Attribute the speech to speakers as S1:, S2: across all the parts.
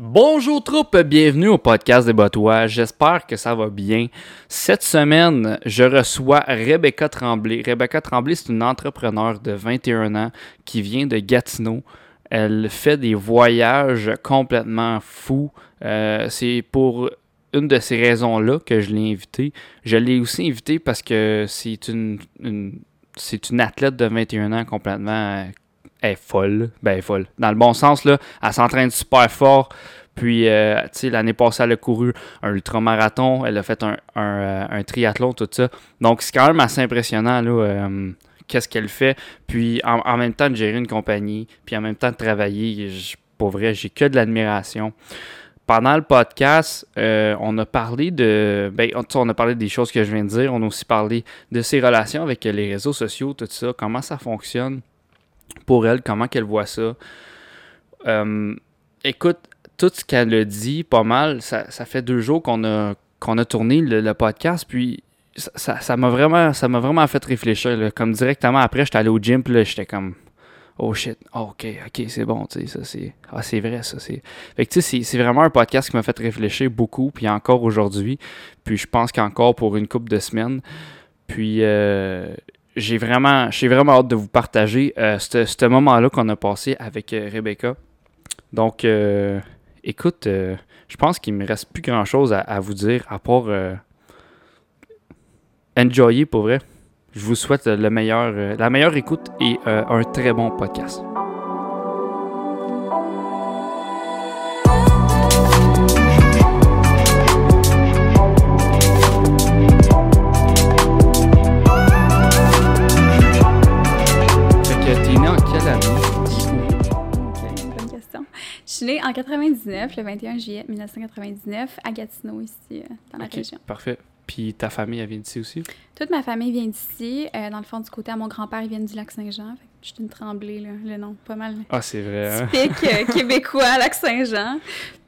S1: Bonjour troupe, bienvenue au podcast des Botois. J'espère que ça va bien. Cette semaine, je reçois Rebecca Tremblay. Rebecca Tremblay, c'est une entrepreneure de 21 ans qui vient de Gatineau. Elle fait des voyages complètement fous. Euh, c'est pour une de ces raisons-là que je l'ai invitée. Je l'ai aussi invitée parce que c'est une, c'est une athlète de 21 ans complètement euh, elle est folle. Ben, elle est folle. Dans le bon sens, là, elle s'entraîne super fort. Puis, euh, tu sais, l'année passée, elle a couru un ultramarathon. Elle a fait un, un, euh, triathlon, tout ça. Donc, c'est quand même assez impressionnant, là, euh, qu'est-ce qu'elle fait. Puis, en, même temps, de gérer une compagnie, puis en même temps, de travailler. je- Pour vrai, j'ai que de l'admiration. Pendant le podcast, on a parlé de. Ben, on a parlé des choses que je viens de dire. On a aussi parlé de ses relations avec les réseaux sociaux, tout ça, comment ça fonctionne pour elle, comment qu'elle voit ça. Euh, écoute, tout ce qu'elle a dit, pas mal, ça, ça fait deux jours qu'on a, qu'on a tourné le, podcast, puis ça- ça ça m'a vraiment, m'a vraiment fait réfléchir. Comme directement après, j'étais allé au gym, puis j'étais comme, oh shit, oh, ok, ok, c'est bon, tu sais, ça c'est, ah, c'est vrai, ça c'est. Fait que tu sais, c'est vraiment un podcast qui m'a fait réfléchir beaucoup, puis encore aujourd'hui, puis je pense qu'encore pour une couple de semaines. Puis euh, j'ai vraiment, vraiment hâte de vous partager euh, ce moment-là qu'on a passé avec euh, Rebecca. Donc, euh, écoute, je pense qu'il me reste plus grand-chose à, à vous dire à part enjoyer pour vrai. Je vous souhaite le meilleur, la meilleure écoute et un très bon podcast.
S2: Je suis née en 99, le 21 juillet 1999, à Gatineau, ici, euh, dans la région.
S1: Parfait. Puis ta famille, elle vient d'ici aussi?
S2: Toute ma famille vient d'ici. euh, dans le fond, du côté à mon grand-père, ils viennent du lac Saint-Jean. Fait que je suis une tremblée, là, le nom, pas mal
S1: Ah, c'est vrai, hein?
S2: typique euh, québécois, lac Saint-Jean.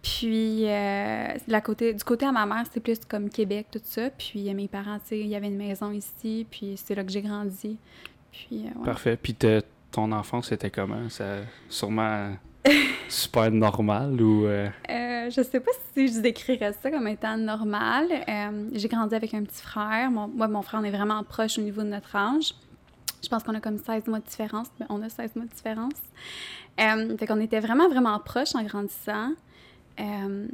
S2: Puis, euh, la côté, du côté à ma mère, c'est plus comme Québec, tout ça. Puis, mes parents, tu sais, il y avait une maison ici, puis c'est là que j'ai grandi. Puis, euh, ouais.
S1: Parfait. Puis ton enfance, c'était comment? Ça, sûrement super normal ou... euh,
S2: Euh, je sais pas si je décrirais ça comme étant normal. Euh, j'ai grandi avec un petit frère. Moi, mon frère, on est vraiment proche au niveau de notre âge. Je pense qu'on a comme 16 mois de différence. mais on a 16 mois de différence. Euh, fait qu'on était vraiment, vraiment proches en grandissant. Euh,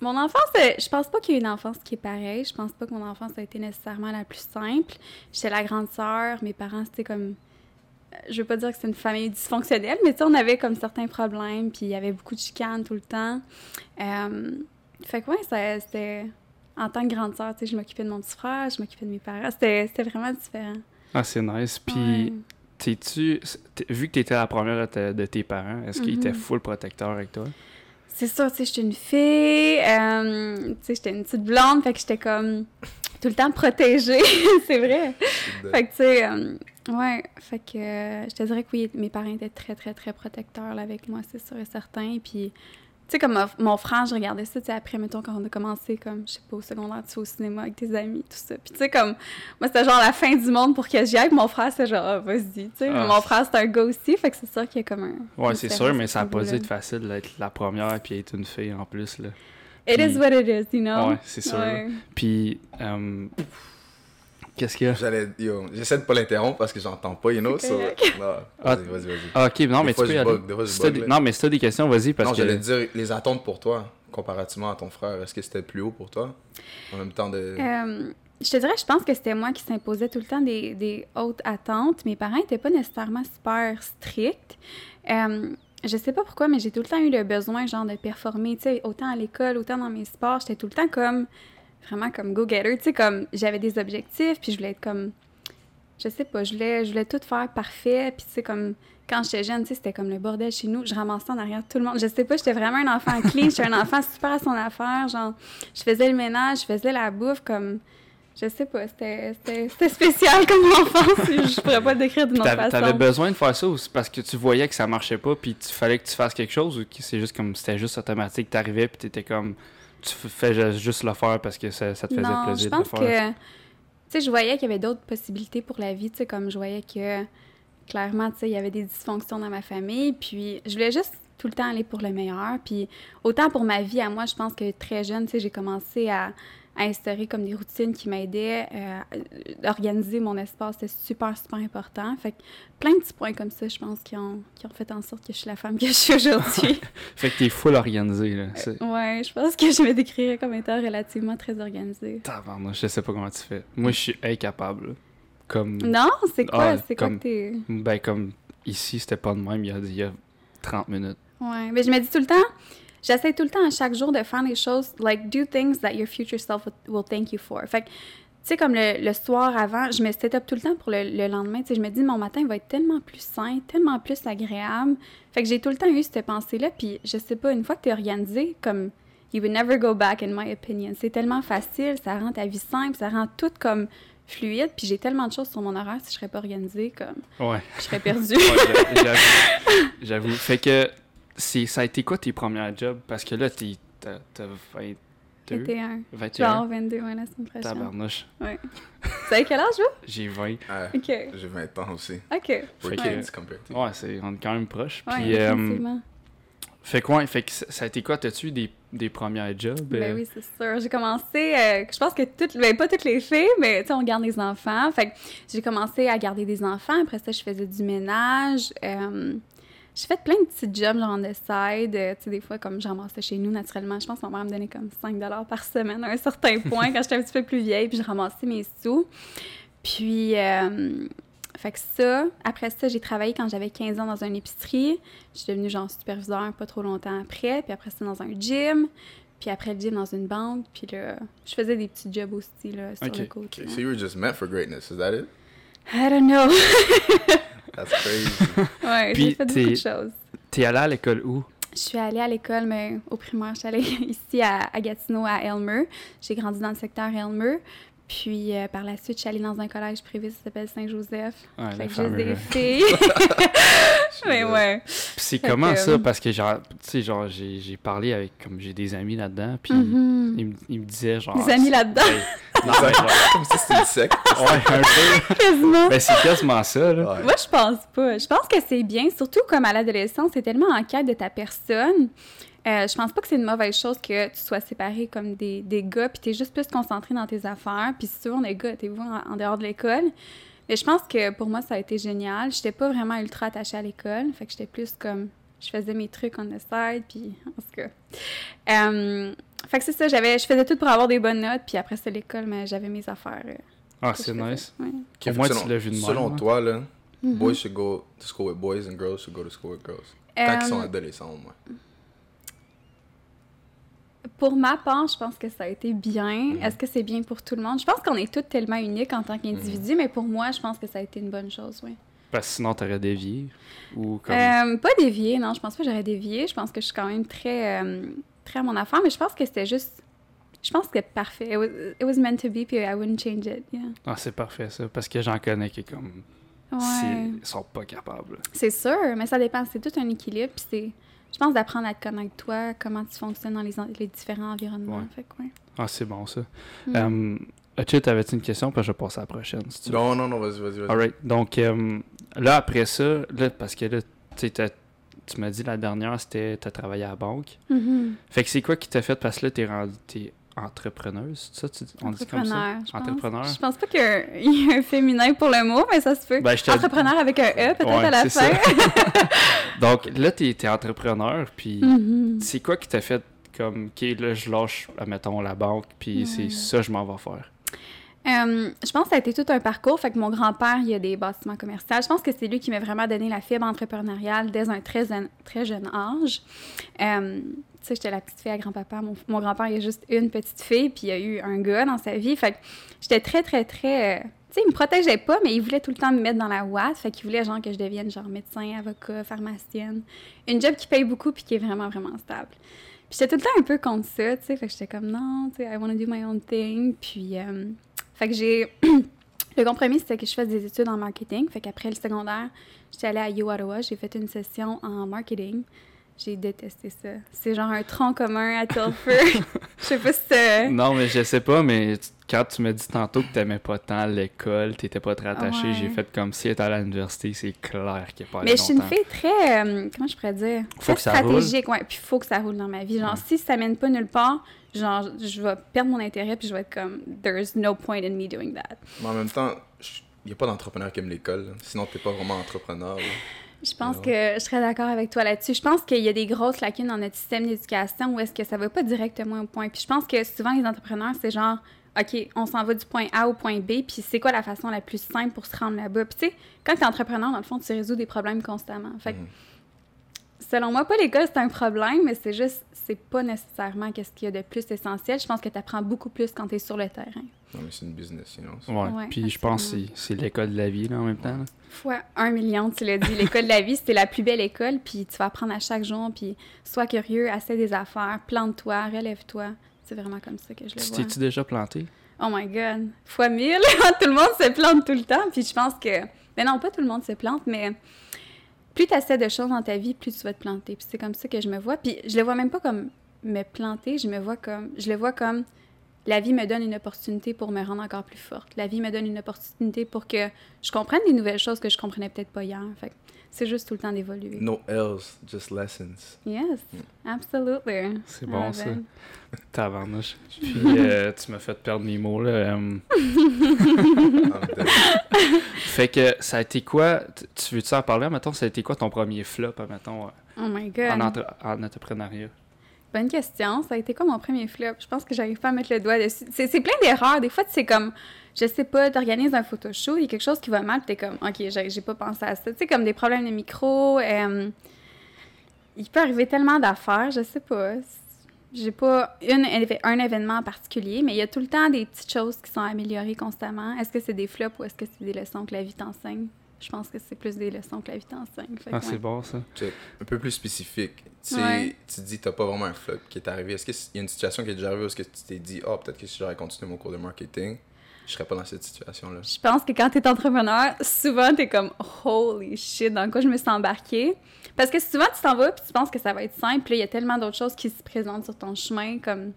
S2: mon enfance, je pense pas qu'il y ait une enfance qui est pareille. Je pense pas que mon enfance a été nécessairement la plus simple. J'étais la grande sœur. Mes parents, c'était comme je veux pas dire que c'est une famille dysfonctionnelle, mais tu sais, on avait comme certains problèmes, puis il y avait beaucoup de chicanes tout le temps. Euh, fait que ouais, c'était... En tant que grande sœur, tu sais, je m'occupais de mon petit frère, je m'occupais de mes parents. C'était c'était vraiment différent.
S1: Ah, c'est nice. Puis,
S2: Ouais.
S1: t'es- Vu que t'étais la première de, de tes parents, est-ce qu'ils étaient
S2: Mhm.
S1: full protecteurs avec toi?
S2: C'est sûr, tu sais, j'étais une fille, euh, tu sais, j'étais une petite blonde, fait que j'étais comme tout le temps protégée, c'est vrai. Fait que, tu sais, euh, ouais, fait que euh, je te dirais que oui, mes parents étaient très, très, très protecteurs là, avec moi, c'est sûr et certain. Puis, tu sais, comme mon- mon frère, je regardais ça, tu sais, après, mettons, quand on a commencé, comme, je sais pas, au secondaire, tu vas au cinéma avec tes amis, tout ça. Puis, tu sais, comme, moi, c'était genre la fin du monde pour que j'y aille, mon frère, c'est genre, ah, vas-y, tu sais.
S1: Ah.
S2: Mon frère, c'est un gars aussi, fait que c'est sûr qu'il y a comme un.
S1: Ouais, c'est sûr, mais ça a
S2: ce
S1: pas dû être facile d'être la première puis être une fille en plus, là.
S2: It is what it is, you know?
S1: Ouais, c'est sûr.
S2: Ouais.
S1: Puis, euh, qu'est-ce qu'il y a?
S3: J'allais, yo, j'essaie de pas l'interrompre parce que j'entends pas, you know, so, non,
S1: Ah,
S3: vas-y, vas-y, vas-y.
S1: Ah, ok, non,
S3: Des
S1: mais
S3: fois,
S1: tu peux
S3: je
S1: y aller.
S3: bug, des fois, je
S1: Si t'as
S3: bug,
S1: des-
S3: là.
S1: Non, mais si t'as des questions, vas-y, parce
S3: non,
S1: que...
S3: j'allais dire, les attentes pour toi, comparativement à ton frère, est-ce que c'était plus haut pour toi? En même temps de...
S2: Euh, je te dirais, je pense que c'était moi qui s'imposais tout le temps des, des hautes attentes. Mes parents n'étaient pas nécessairement super stricts. Euh, je sais pas pourquoi, mais j'ai tout le temps eu le besoin, genre, de performer, tu sais, autant à l'école, autant dans mes sports. J'étais tout le temps comme, vraiment comme go-getter, tu sais, comme, j'avais des objectifs, puis je voulais être comme, je sais pas, je voulais, je voulais tout faire parfait, puis tu sais, comme, quand j'étais jeune, tu sais, c'était comme le bordel chez nous. Je ramassais en arrière tout le monde. Je sais pas, j'étais vraiment un enfant clean. J'étais un enfant super à son affaire. Genre, je faisais le ménage, je faisais la bouffe, comme... Je sais pas, c'était spécial comme enfance. Je pourrais pas le décrire d'une autre façon.
S1: t'avais besoin de faire ça ou parce que tu voyais que ça marchait pas puis il fallait que tu fasses quelque chose ou que c'est juste comme c'était juste automatique, t'arrivais puis t'étais comme tu fais ju- juste le faire parce que ça, ça te faisait
S2: non,
S1: plaisir
S2: je pense
S1: de le faire.
S2: que... Tu sais, je voyais qu'il y avait d'autres possibilités pour la vie. Tu sais, comme je voyais que, clairement, tu sais, il y avait des dysfonctions dans ma famille. Puis, je voulais juste tout le temps aller pour le meilleur. Puis autant pour ma vie à moi, je pense que très jeune, tu sais, j'ai commencé à, à instaurer comme des routines qui m'aidaient euh, à organiser mon espace. C'était super, super important. Fait que plein de petits points comme ça, je pense, qui ont, qui ont fait en sorte que je suis la femme que je suis aujourd'hui.
S1: Fait que t'es full organisé, là. C'est-
S2: ouais, je pense que je me décrirais comme étant relativement très organisée.
S1: Tabarnak, je sais pas comment tu fais. Moi, je suis incapable. Comme.
S2: Non, c'est quoi,
S1: Ah,
S2: c'est quoi que t'es...
S1: Ben, comme ici, c'était pas de même il y a, il y a 30 minutes.
S2: Ouais, mais je me dis tout le temps, j'essaie tout le temps à chaque jour de faire des choses, like, do things that your future self will, will thank you for. Fait que, tu sais, comme le, le soir avant, je me set up tout le temps pour le, le lendemain. Tu sais, je me dis, mon matin va être tellement plus sain, tellement plus agréable. Fait que j'ai tout le temps eu cette pensée-là. Puis, je sais pas, une fois que tu es organisé, comme, you would never go back, in my opinion. C'est tellement facile, ça rend ta vie simple, ça rend tout comme fluide. Puis, j'ai tellement de choses sur mon horaire, si je serais pas organisée, comme,
S1: Ouais.
S2: je serais perdue.
S1: Ouais, j'a- j'avoue. J'avoue. Fait que, ça a été quoi tes premiers jobs? Parce que là, t'es, t'as, t'as 22,
S2: 21.
S1: 21.
S2: Genre 22, ouais, la semaine prochaine.
S1: Tabarnouche.
S2: Ouais. Vous savez quel âge, vous?
S1: J'ai 20.
S3: Ouais,
S2: OK.
S3: J'ai 20 ans aussi.
S2: OK.
S3: We're kids compared to
S1: Ouais, c'est, on est quand même proches.
S2: Ouais,
S1: Puis, euh, fait que, ouais, fait que ça a été quoi? T'as-tu eu des, des premiers jobs?
S2: Ben
S1: euh?
S2: oui, c'est sûr. J'ai commencé, euh, je pense que toutes, ben pas toutes les filles, mais tu sais, on garde des enfants. Fait que j'ai commencé à garder des enfants. Après ça, je faisais du ménage. J'ai fait plein de petits jobs, genre on the side. Euh, tu sais, des fois, comme je ramassais chez nous, naturellement. Je pense que ma mère me donnait comme 5 par semaine à un certain point quand j'étais un petit peu plus vieille, puis je ramassais mes sous. Puis, euh, fait que ça, après ça, j'ai travaillé quand j'avais 15 ans dans une épicerie. Je suis devenue genre superviseur pas trop longtemps après. Puis après ça, dans un gym. Puis après le gym, dans une banque. Puis là, je faisais des petits jobs aussi, là, sur
S1: Ok.
S2: le côté.
S3: Okay, so you were just meant for greatness, is that it?
S2: I don't know.
S3: That's crazy.
S2: ouais, j'ai fait beaucoup
S1: t'es-
S2: de choses.
S1: T'es allé à l'école où?
S2: Je suis allée à l'école, mais au primaire, je suis allée ici à, à Gatineau, à Elmer. J'ai grandi dans le secteur Elmer. Puis euh, par la suite, je suis allée dans un collège privé qui s'appelle Saint-Joseph.
S1: Ouais,
S2: fait que des filles. mais ouais.
S1: Puis c'est comment
S2: que,
S1: ça?
S2: euh,
S1: Parce que, genre, tu sais, genre, j'ai, parlé avec, comme, j'ai des amis là-dedans, puis
S2: Mhm.
S1: ils, me- ils me disaient, genre...
S2: Des amis là-dedans.
S3: Comme si c'était une secte.
S1: ouais, un peu.
S2: Quasiment.
S1: Ben, c'est quasiment ça, là.
S3: Ouais.
S2: Moi, je pense pas. Je pense que c'est bien, surtout comme à l'adolescence, c'est tellement en quête de ta personne. Euh, je pense pas que c'est une mauvaise chose que tu sois séparé comme des, des gars, puis t'es juste plus concentré dans tes affaires. Puis si souvent, les gars, t'es vous en, en dehors de l'école? Mais je pense que pour moi, ça a été génial. J'étais pas vraiment ultra attachée à l'école. Fait que j'étais plus comme. Je faisais mes trucs on the side, puis en tout cas. Euh, fait que c'est ça, j'avais, je faisais tout pour avoir des bonnes notes, puis après ça, l'école, mais j'avais mes affaires. euh,
S1: Ah, c'est nice.
S2: Ouais.
S3: Okay,
S1: Au moins,
S3: selon,
S1: tu l'as vu de
S3: Selon
S1: hein.
S3: toi, là,
S2: Mhm.
S3: boys should go to school with boys and girls should go to school with girls. Quand ils sont adolescents, au moins.
S2: Pour ma part, je pense que ça a été bien.
S3: Mhm.
S2: Est-ce que c'est bien pour tout le monde? Je pense qu'on est tous tellement uniques en tant qu'individus,
S3: Mhm.
S2: mais pour moi, je pense que ça a été une bonne chose, oui.
S1: Parce que sinon, t'aurais dévié. Ou comme...
S2: Euh, pas dévié, non, je pense pas que j'aurais dévié. Je pense que je suis quand même très, euh, très à mon affaire, mais je pense que c'était juste... Je pense que c'était parfait. It was, it was meant to be, puis I wouldn't change it, yeah.
S1: Ah, c'est parfait, ça. Parce que j'en connais qui, comme...
S2: Ouais.
S1: Ils sont pas capables.
S2: C'est sûr, mais ça dépend. C'est tout un équilibre, puis c'est... Je pense d'apprendre à te connaître toi, comment tu fonctionnes dans les, les différents environnements.
S1: Ouais.
S2: Fait que, ouais.
S1: Ah, c'est bon, ça.
S2: Mm.
S1: Euh, Achille, t'avais-tu une question? Puis je vais passer à la prochaine, si tu veux.
S3: Non, non, non, vas-y, vas-y.
S1: Alright. Donc, euh, là, après ça, là, parce que là, tu tu m'as dit la dernière, c'était t'as travaillé à la banque.
S2: Mhm.
S1: Fait que c'est quoi qui t'a fait? Parce que là, t'es rendu... T'es entrepreneuse, c'est ça? Tu, on dit comme ça?
S2: Entrepreneur, je pense.
S1: Entrepreneur?
S2: Je pense pas qu'il y a un- féminin pour le mot, mais ça se peut.
S1: Ben,
S2: Entrepreneur avec un E, peut-être
S1: Ouais,
S2: à la fin.
S1: ça. Donc, là, t'es es entrepreneur, puis
S2: Mhm.
S1: c'est quoi qui t'a fait comme, OK, là, je lâche, mettons, la banque, puis c'est ça je m'en vais faire?
S2: Euh, je pense que ça a été tout un parcours. Fait que mon grand-père, il a des bâtiments commerciaux. Je pense que c'est lui qui m'a vraiment donné la fibre entrepreneuriale dès un très, jeune- très jeune âge. Euh, tu sais, j'étais la petite fille à grand-papa. Mon, mon grand-père, il a juste une petite fille, puis il a eu un gars dans sa vie. Fait que j'étais très, très, très... euh, tu sais, il me protégeait pas, mais il voulait tout le temps me mettre dans la ouate. Fait qu'il voulait, genre, que je devienne, genre, médecin, avocat, pharmacienne. Une job qui paye beaucoup, puis qui est vraiment, vraiment stable. Puis j'étais tout le temps un peu contre ça, tu sais. Fait que j'étais comme, non, tu sais, I want to do my own thing. Puis... fait que j'ai. le compromis, c'était que je fasse des études en marketing. Fait qu'après le secondaire, j'étais allée à Ottawa. J'ai fait une session en marketing. J'ai détesté ça. C'est genre un tronc commun à Tilford. Je sais pas si c'est...
S1: Non, mais je sais pas, mais quand tu m'as dit tantôt que t'aimais pas tant l'école, t'étais pas très attaché,
S2: Ouais.
S1: j'ai fait comme si être à l'université, c'est clair qu'il n'y a pas
S2: Mais je suis une fille très... euh, comment je pourrais dire?
S1: Faut
S2: Très
S1: que ça roule.
S2: stratégique, ouais. Puis faut que ça roule dans ma vie. Genre,
S1: Ouais.
S2: si ça mène pas nulle part, genre, je vais perdre mon intérêt puis je vais être comme... There's no point in me doing that.
S3: Mais en même temps, il n'y a pas d'entrepreneur qui aime l'école. là. Sinon, t'es pas vraiment entrepreneur. là.
S2: Je pense
S3: Non.
S2: que je serais d'accord avec toi là-dessus. Je pense qu'il y a des grosses lacunes dans notre système d'éducation où est-ce que ça va pas directement au point. Puis je pense que souvent les entrepreneurs, c'est genre, OK, on s'en va du point A au point B, puis c'est quoi la façon la plus simple pour se rendre là-bas? Puis tu sais, quand tu es entrepreneur, dans le fond, tu résous des problèmes constamment. Fait que,
S3: Mhm.
S2: Selon moi, pas l'école, c'est un problème, mais c'est juste, c'est pas nécessairement qu'est-ce qu'il y a de plus essentiel. Je pense que tu apprends beaucoup plus quand tu es sur le terrain.
S3: Non, mais c'est une business, so-
S1: Ouais,
S2: Ouais,
S1: puis je pense que c'est- l'école de la vie, là, en même temps. là.
S2: Fois un million, tu l'as dit. L'école de la vie, c'est la plus belle école, puis tu vas apprendre à chaque jour, puis sois curieux, essaie des affaires, plante-toi, relève-toi. C'est vraiment comme ça que je le
S1: Tu
S2: vois.
S1: t'es-tu déjà planté?
S2: Oh my God! Fois mille! tout le monde se plante tout le temps, puis je pense que... Mais non, pas tout le monde se plante, mais plus tu essaies de choses dans ta vie, plus tu vas te planter. Puis c'est comme ça que je me vois. Puis je le vois même pas comme me planter, je me vois comme... Je le vois comme... La vie me donne une opportunité pour me rendre encore plus forte. La vie me donne une opportunité pour que je comprenne des nouvelles choses que je comprenais peut-être pas hier. C'est juste tout le temps d'évoluer.
S3: No L's, just lessons.
S2: Yes, absolutely.
S1: C'est bon,
S2: Ah,
S1: ça.
S2: ben.
S1: Tabarnouche. Puis euh, tu m'as fait perdre mes mots, là. euh. Fait que ça a été quoi? Tu veux-tu en parler, mettons? Ça a été quoi ton premier flop, mettons,
S2: Oh my
S1: en,
S2: God.
S1: entre- en entrepreneuriat?
S2: Bonne question. Ça a été quoi mon premier flop? Je pense que j'arrive pas à mettre le doigt dessus. C'est c'est plein d'erreurs. Des fois, c'est comme, je sais pas, t'organises un photoshoot, il y a quelque chose qui va mal, puis t'es comme, OK, j'ai pas pensé à ça. Tu sais, comme des problèmes de micro. euh, il peut arriver tellement d'affaires, je sais pas. J'ai pas une, un événement en particulier, mais il y a tout le temps des petites choses qui sont améliorées constamment. Est-ce que c'est des flops ou est-ce que c'est des leçons que la vie t'enseigne? Je pense que c'est plus des leçons que la vie t'enseigne.
S1: Ah,
S2: ouais.
S1: c'est bon, ça.
S3: Un peu plus spécifique. Tu,
S2: Ouais.
S3: tu te dis, t'as pas vraiment un flop qui est arrivé. Est-ce qu'il y a une situation qui est déjà arrivée où est-ce que tu t'es dit, oh, peut-être que si j'aurais continué mon cours de marketing, je serais pas dans cette situation-là?
S2: Je pense que quand t'es entrepreneur, souvent t'es comme holy shit, dans quoi je me suis embarquée? Parce que souvent tu t'en vas puis tu penses que ça va être simple, il y a tellement d'autres choses qui se présentent sur ton chemin, comme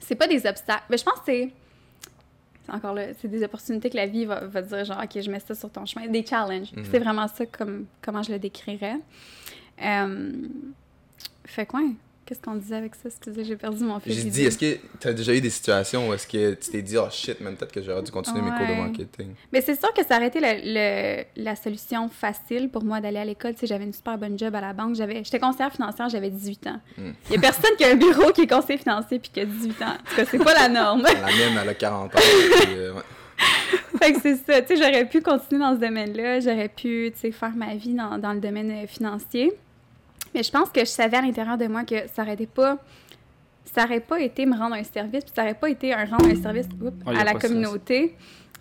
S2: c'est pas des obstacles. Mais je pense que c'est c'est encore là, c'est des opportunités que la vie va, va dire genre ok je mets ça sur ton chemin, des challenges.
S3: Mhm.
S2: C'est vraiment ça comme comment je le décrirais. Euh, fait quoi Qu'est-ce qu'on disait avec ça? Excusez, j'ai perdu mon fil.
S3: J'ai dit, est-ce que tu as déjà eu des situations où est-ce que tu t'es dit, oh shit, même peut-être que j'aurais dû continuer mes cours de marketing?
S2: Mais c'est sûr que ça aurait été le- le- la solution facile pour moi d'aller à l'école. Tu sais, j'avais une super bonne job à la banque. J'avais, j'étais conseillère financière, j'avais 18 ans.
S3: Hmm.
S2: Il y a personne qui a un bureau qui est conseiller financier puis qui a 18 ans. En tout cas, c'est pas la norme.
S3: La mienne, elle a 40 ans. puis, euh, ouais.
S2: fait que c'est ça. Tu sais, j'aurais pu continuer dans ce domaine-là. J'aurais pu, tu sais, faire ma vie dans, dans le domaine euh, financier. Mais je pense que je savais à l'intérieur de moi que ça aurait été pas... Ça aurait pas été me rendre un service, puis ça aurait pas été un rendre un service oups,
S1: Ouais, y a
S2: à la communauté,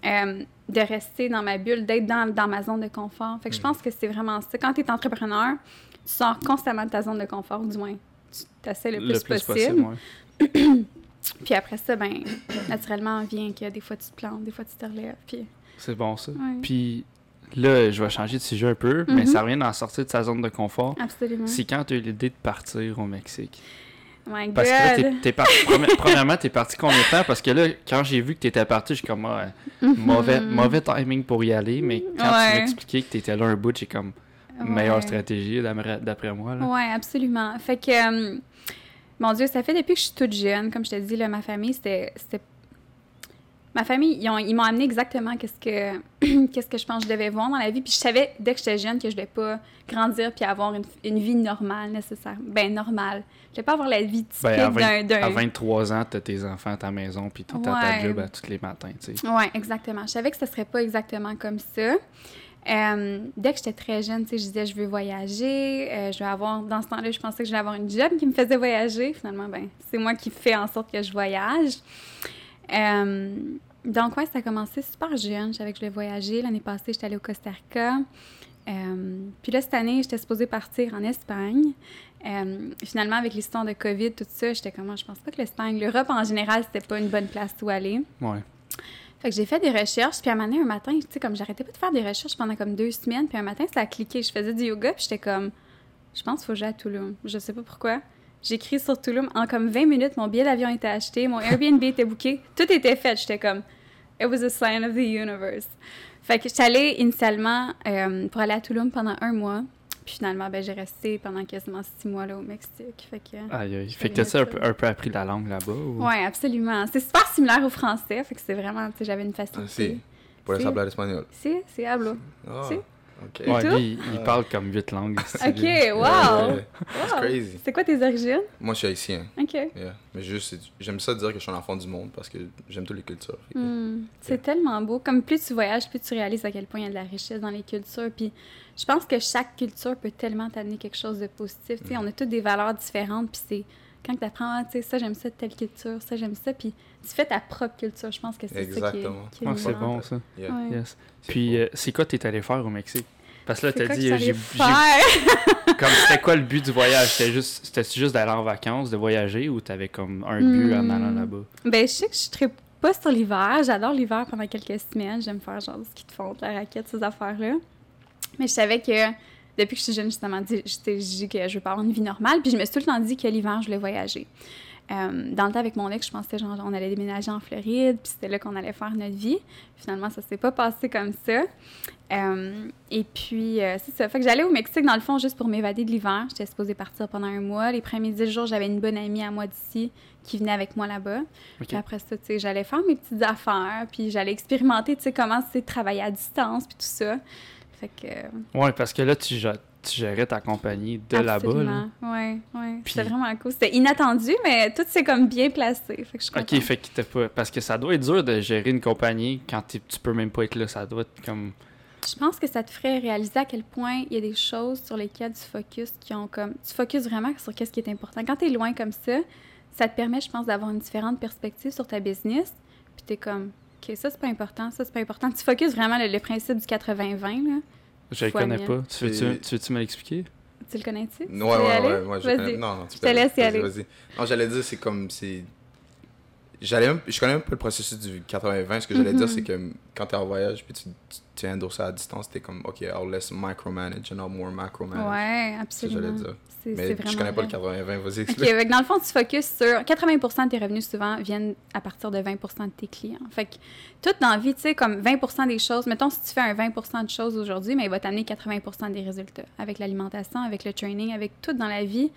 S2: euh, de rester dans ma bulle, d'être dans, dans ma zone de confort. Fait que je
S1: Mm.
S2: pense que c'est vraiment ça. Quand tu es entrepreneur, tu sors constamment de ta zone de confort, ou du moins, tu t'essaies le, plus, possible.
S1: ouais.
S2: Puis après ça, ben, naturellement, vient que des fois tu te plantes, des fois tu te relèves. Puis,
S1: C'est bon, ça.
S2: ouais.
S1: Puis là, je vais changer de sujet un peu, mais
S2: Mhm.
S1: ça revient d'en sortir de sa zone de confort.
S2: Absolument.
S1: C'est quand tu as eu l'idée de partir au Mexique?
S2: My
S1: Parce que là,
S2: God.
S1: t'es, t'es parti, premi- premièrement, t'es parti combien de temps? Parce que là, quand j'ai vu que t'étais parti, j'ai comme, ah, mauvais,
S2: Mhm.
S1: mauvais timing pour y aller, mais quand tu
S2: Ouais.
S1: expliqué que t'étais là un bout, j'ai comme, meilleure
S2: Ouais.
S1: stratégie d'après, moi. Là.
S2: Oui, absolument. Fait que, euh, mon Dieu, ça fait depuis que je suis toute jeune, comme je te dis, là, ma famille, c'était. Ma famille, ils, ont- ils m'ont amené exactement qu'est-ce que, qu'est-ce que je pense que je devais voir dans la vie. Puis je savais, dès que j'étais jeune, que je devais pas grandir puis avoir une, une vie normale, nécessaire. Ben, normale. Je devais pas avoir la vie typique
S1: Ben, à, 20
S2: d'un. d'un-
S1: à 23 ans, t'as tes enfants à ta maison, puis à ta
S2: Ouais.
S1: job à tous les matins, tu sais.
S2: Oui, exactement. Je savais que ce serait pas exactement comme ça. Euh, dès que j'étais très jeune, tu sais, je disais je veux voyager, euh, je veux avoir dans ce temps-là, je pensais que je voulais avoir une job qui me faisait voyager. Finalement, ben, c'est moi qui fais en sorte que je voyage. Euh, donc ouais, ça a commencé super jeune. Je savais que je voulais voyager. L'année passée, j'étais allée au Costa Rica. Euh, puis là, cette année, j'étais supposée partir en Espagne. Euh, finalement, avec l'histoire de COVID, tout ça, j'étais comme, je pense pas que l'Espagne, l'Europe en général, c'était pas une bonne place où aller.
S1: Ouais.
S2: Fait que j'ai fait des recherches, puis à un moment donné, un matin, tu sais, comme j'arrêtais pas de faire des recherches pendant comme deux semaines, puis un matin, ça a cliqué. Je faisais du yoga, puis j'étais comme, Je pense qu'il faut que j'aille à Tulum. Je sais pas pourquoi. J'écris sur Tulum. En comme 20 minutes, mon billet d'avion était acheté, mon Airbnb était booké. Tout était fait. J'étais comme, it was a sign of the universe. Fait que j'étais allée initialement euh, pour aller à Tulum pendant un mois. Puis finalement, ben, j'ai resté pendant quasiment six mois là au Mexique. Fait que,
S1: Aïe, aïe. Fait que
S2: de
S1: un peu, un peu appris la langue là-bas? Ou...
S2: Ouais, absolument. C'est super similaire au français. Fait que c'est vraiment, tu sais, j'avais une
S3: Ah,
S2: facilité.
S3: si. Puedes
S2: Sí.
S3: hablar español.
S2: Si, c'est hablo.
S3: Ah,
S2: Si.
S3: Ok.
S2: Ouais.
S1: Ouais,
S2: tout?
S1: lui, il, il parle comme huit langues.
S2: Ok, wow! Wow.
S3: crazy.
S2: C'est quoi tes origines?
S3: Moi, je suis haïtien.
S2: Ok.
S3: Yeah. Mais juste, c'est- j'aime ça dire que je suis un enfant du monde parce que j'aime toutes les cultures.
S2: Hmm, C'est tellement beau. Comme plus tu voyages, plus tu réalises à quel point il y a de la richesse dans les cultures. Puis je pense que chaque culture peut tellement t'amener quelque chose de positif. Tu sais, on a toutes des valeurs différentes. Puis c'est quand tu apprends, tu sais, ça j'aime ça telle culture, ça j'aime ça. Puis tu fais ta propre culture. Je pense que c'est ça qui est,
S3: Exactement.
S2: qui est
S1: Ah, c'est bon, ça.
S3: Yeah.
S2: Ouais.
S1: Yes. Puis, euh, c'est quoi t'es allé faire au Mexique? Parce que là, t'as dit,
S2: que
S1: euh, j'ai.
S2: faire?
S1: j'ai- Comme, c'était quoi le but du voyage? C'était juste, c'était juste d'aller en vacances, de voyager, ou t'avais comme un but en
S2: Hmm.
S1: allant là-bas?
S2: Ben, je sais que je ne pas sur l'hiver. J'adore l'hiver pendant quelques semaines. J'aime faire genre du ski de fond, de la raquette, ces affaires-là. Mais je savais que depuis que je suis jeune, justement, je dit que je veux pas avoir une vie normale. Puis je me suis tout le temps dit que l'hiver, je voulais voyager. Euh, dans le temps, avec mon ex, je pensais genre, on allait déménager en Floride, puis c'était là qu'on allait faire notre vie. Finalement, ça s'est pas passé comme ça. Euh, et puis, euh, c'est ça. Fait que j'allais au Mexique, dans le fond, juste pour m'évader de l'hiver. J'étais supposée partir pendant un mois. Les premiers dix jours, j'avais une bonne amie à moi d'ici qui venait avec moi là-bas. Puis après ça, tu sais, j'allais faire mes petites affaires, puis j'allais expérimenter, tu sais, comment c'est de travailler à distance, puis tout ça. Fait que... euh,
S1: Ouais, parce que là, tu, tu gérais ta compagnie de là-bas. là.
S2: Ouais, ouais.
S1: Puis-
S2: C'était vraiment cool. C'était inattendu, mais tout s'est comme bien placé. Fait que je suis
S1: Ok, fait que pas. Parce que ça doit être dur de gérer une compagnie quand t'es- tu peux même pas être là. Ça doit être comme.
S2: Je pense que ça te ferait réaliser à quel point il y a des choses sur lesquelles tu focuses qui ont comme... Tu focuses vraiment sur qu'est-ce qui est important. Quand tu es loin comme ça, ça te permet, je pense, d'avoir une différente perspective sur ta business. Puis tu es comme, OK, ça, c'est pas important, ça, c'est pas important. Tu focuses vraiment le, le principe du 80-20, là.
S1: Je le connais pas. Tu veux-tu, tu veux-tu me l'expliquer?
S2: Tu le connais-tu? Tu
S3: Ouais,
S2: veux
S3: ouais, ouais, ouais, je connais. Non, non, tu
S2: Je
S3: peux
S2: te laisse y aller.
S3: Vas-y. Non, j'allais dire, c'est comme, c'est... J'allais même... Je connais même pas le processus du 80-20. Ce que j'allais
S2: Mhm.
S3: dire, c'est que quand t'es en voyage, puis tu, tu, tu handles ça à distance, t'es comme, OK, I'll less micromanage and I'll more macromanage.
S2: Ouais,
S3: C'est ça que j'allais
S2: absolument.
S3: dire. Mais je connais pas le 80-20, vas-y, explique.
S2: que dans le fond, tu focuses sur 80 de tes revenus souvent viennent à partir de 20 de tes clients. Fait que tout dans la vie, tu sais, comme 20% des choses, mettons si tu fais un 20% de choses aujourd'hui, mais il va t'amener 80% des résultats avec l'alimentation, avec le training, avec tout dans la vie.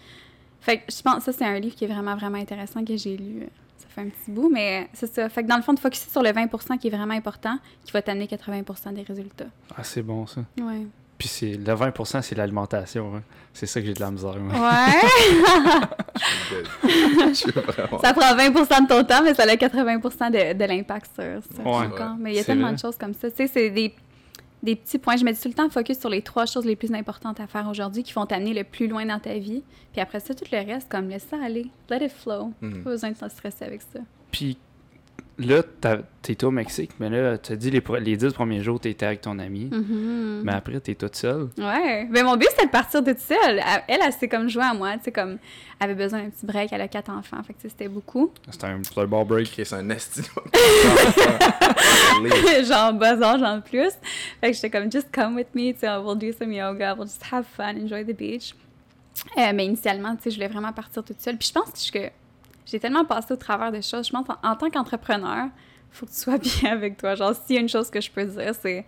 S2: Fait que je pense que ça, c'est un livre qui est vraiment, vraiment intéressant que j'ai lu. Ça fait un petit bout, mais c'est ça. Fait que dans le fond, de focuser sur le 20 qui est vraiment important, qui va t'amener 80 des résultats.
S1: Ah, c'est bon ça.
S2: Ouais.
S1: Puis c'est le 20%, c'est l'alimentation. hein. C'est ça que j'ai de la misère. moi.
S2: Ouais.
S3: Je suis vraiment...
S2: Ça prend 20% de ton temps, mais ça a 80 de, de l'impact sur, sur ton
S1: Ouais.
S2: corps. Mais il y a
S1: C'est
S2: tellement
S1: vrai.
S2: de choses comme ça. Tu sais, c'est des, des petits points. Je me dis tout le temps, focus sur les trois choses les plus importantes à faire aujourd'hui qui vont t'amener le plus loin dans ta vie. Puis après ça, tout le reste, comme laisse ça aller. Let it flow.
S3: Mhm.
S2: Pas besoin de s'en stresser avec ça.
S1: Puis là, t'étais au Mexique, mais là, tu as dit les, les 10 premiers jours, t'étais avec ton ami.
S2: Mhm.
S1: Mais après, t'es toute seule.
S2: Ouais. Mais mon but, c'était de partir toute seule. Elle, elle, elle s'est comme jouée à moi. Tu sais, comme, elle avait besoin d'un petit break. Elle a quatre enfants. Fait que c'était beaucoup.
S1: C'était un, bon break.
S3: Ok, c'est un esti.
S2: genre âge en plus. Fait que j'étais comme, just come with me, tu sais, we'll do some yoga, we'll just have fun, enjoy the beach. Euh, mais initialement, tu sais, je voulais vraiment partir toute seule. Puis je pense que j'ai tellement passé au travers des choses. Je pense en, en tant qu'entrepreneur, faut que tu sois bien avec toi. Genre, s'il y a une chose que je peux dire, c'est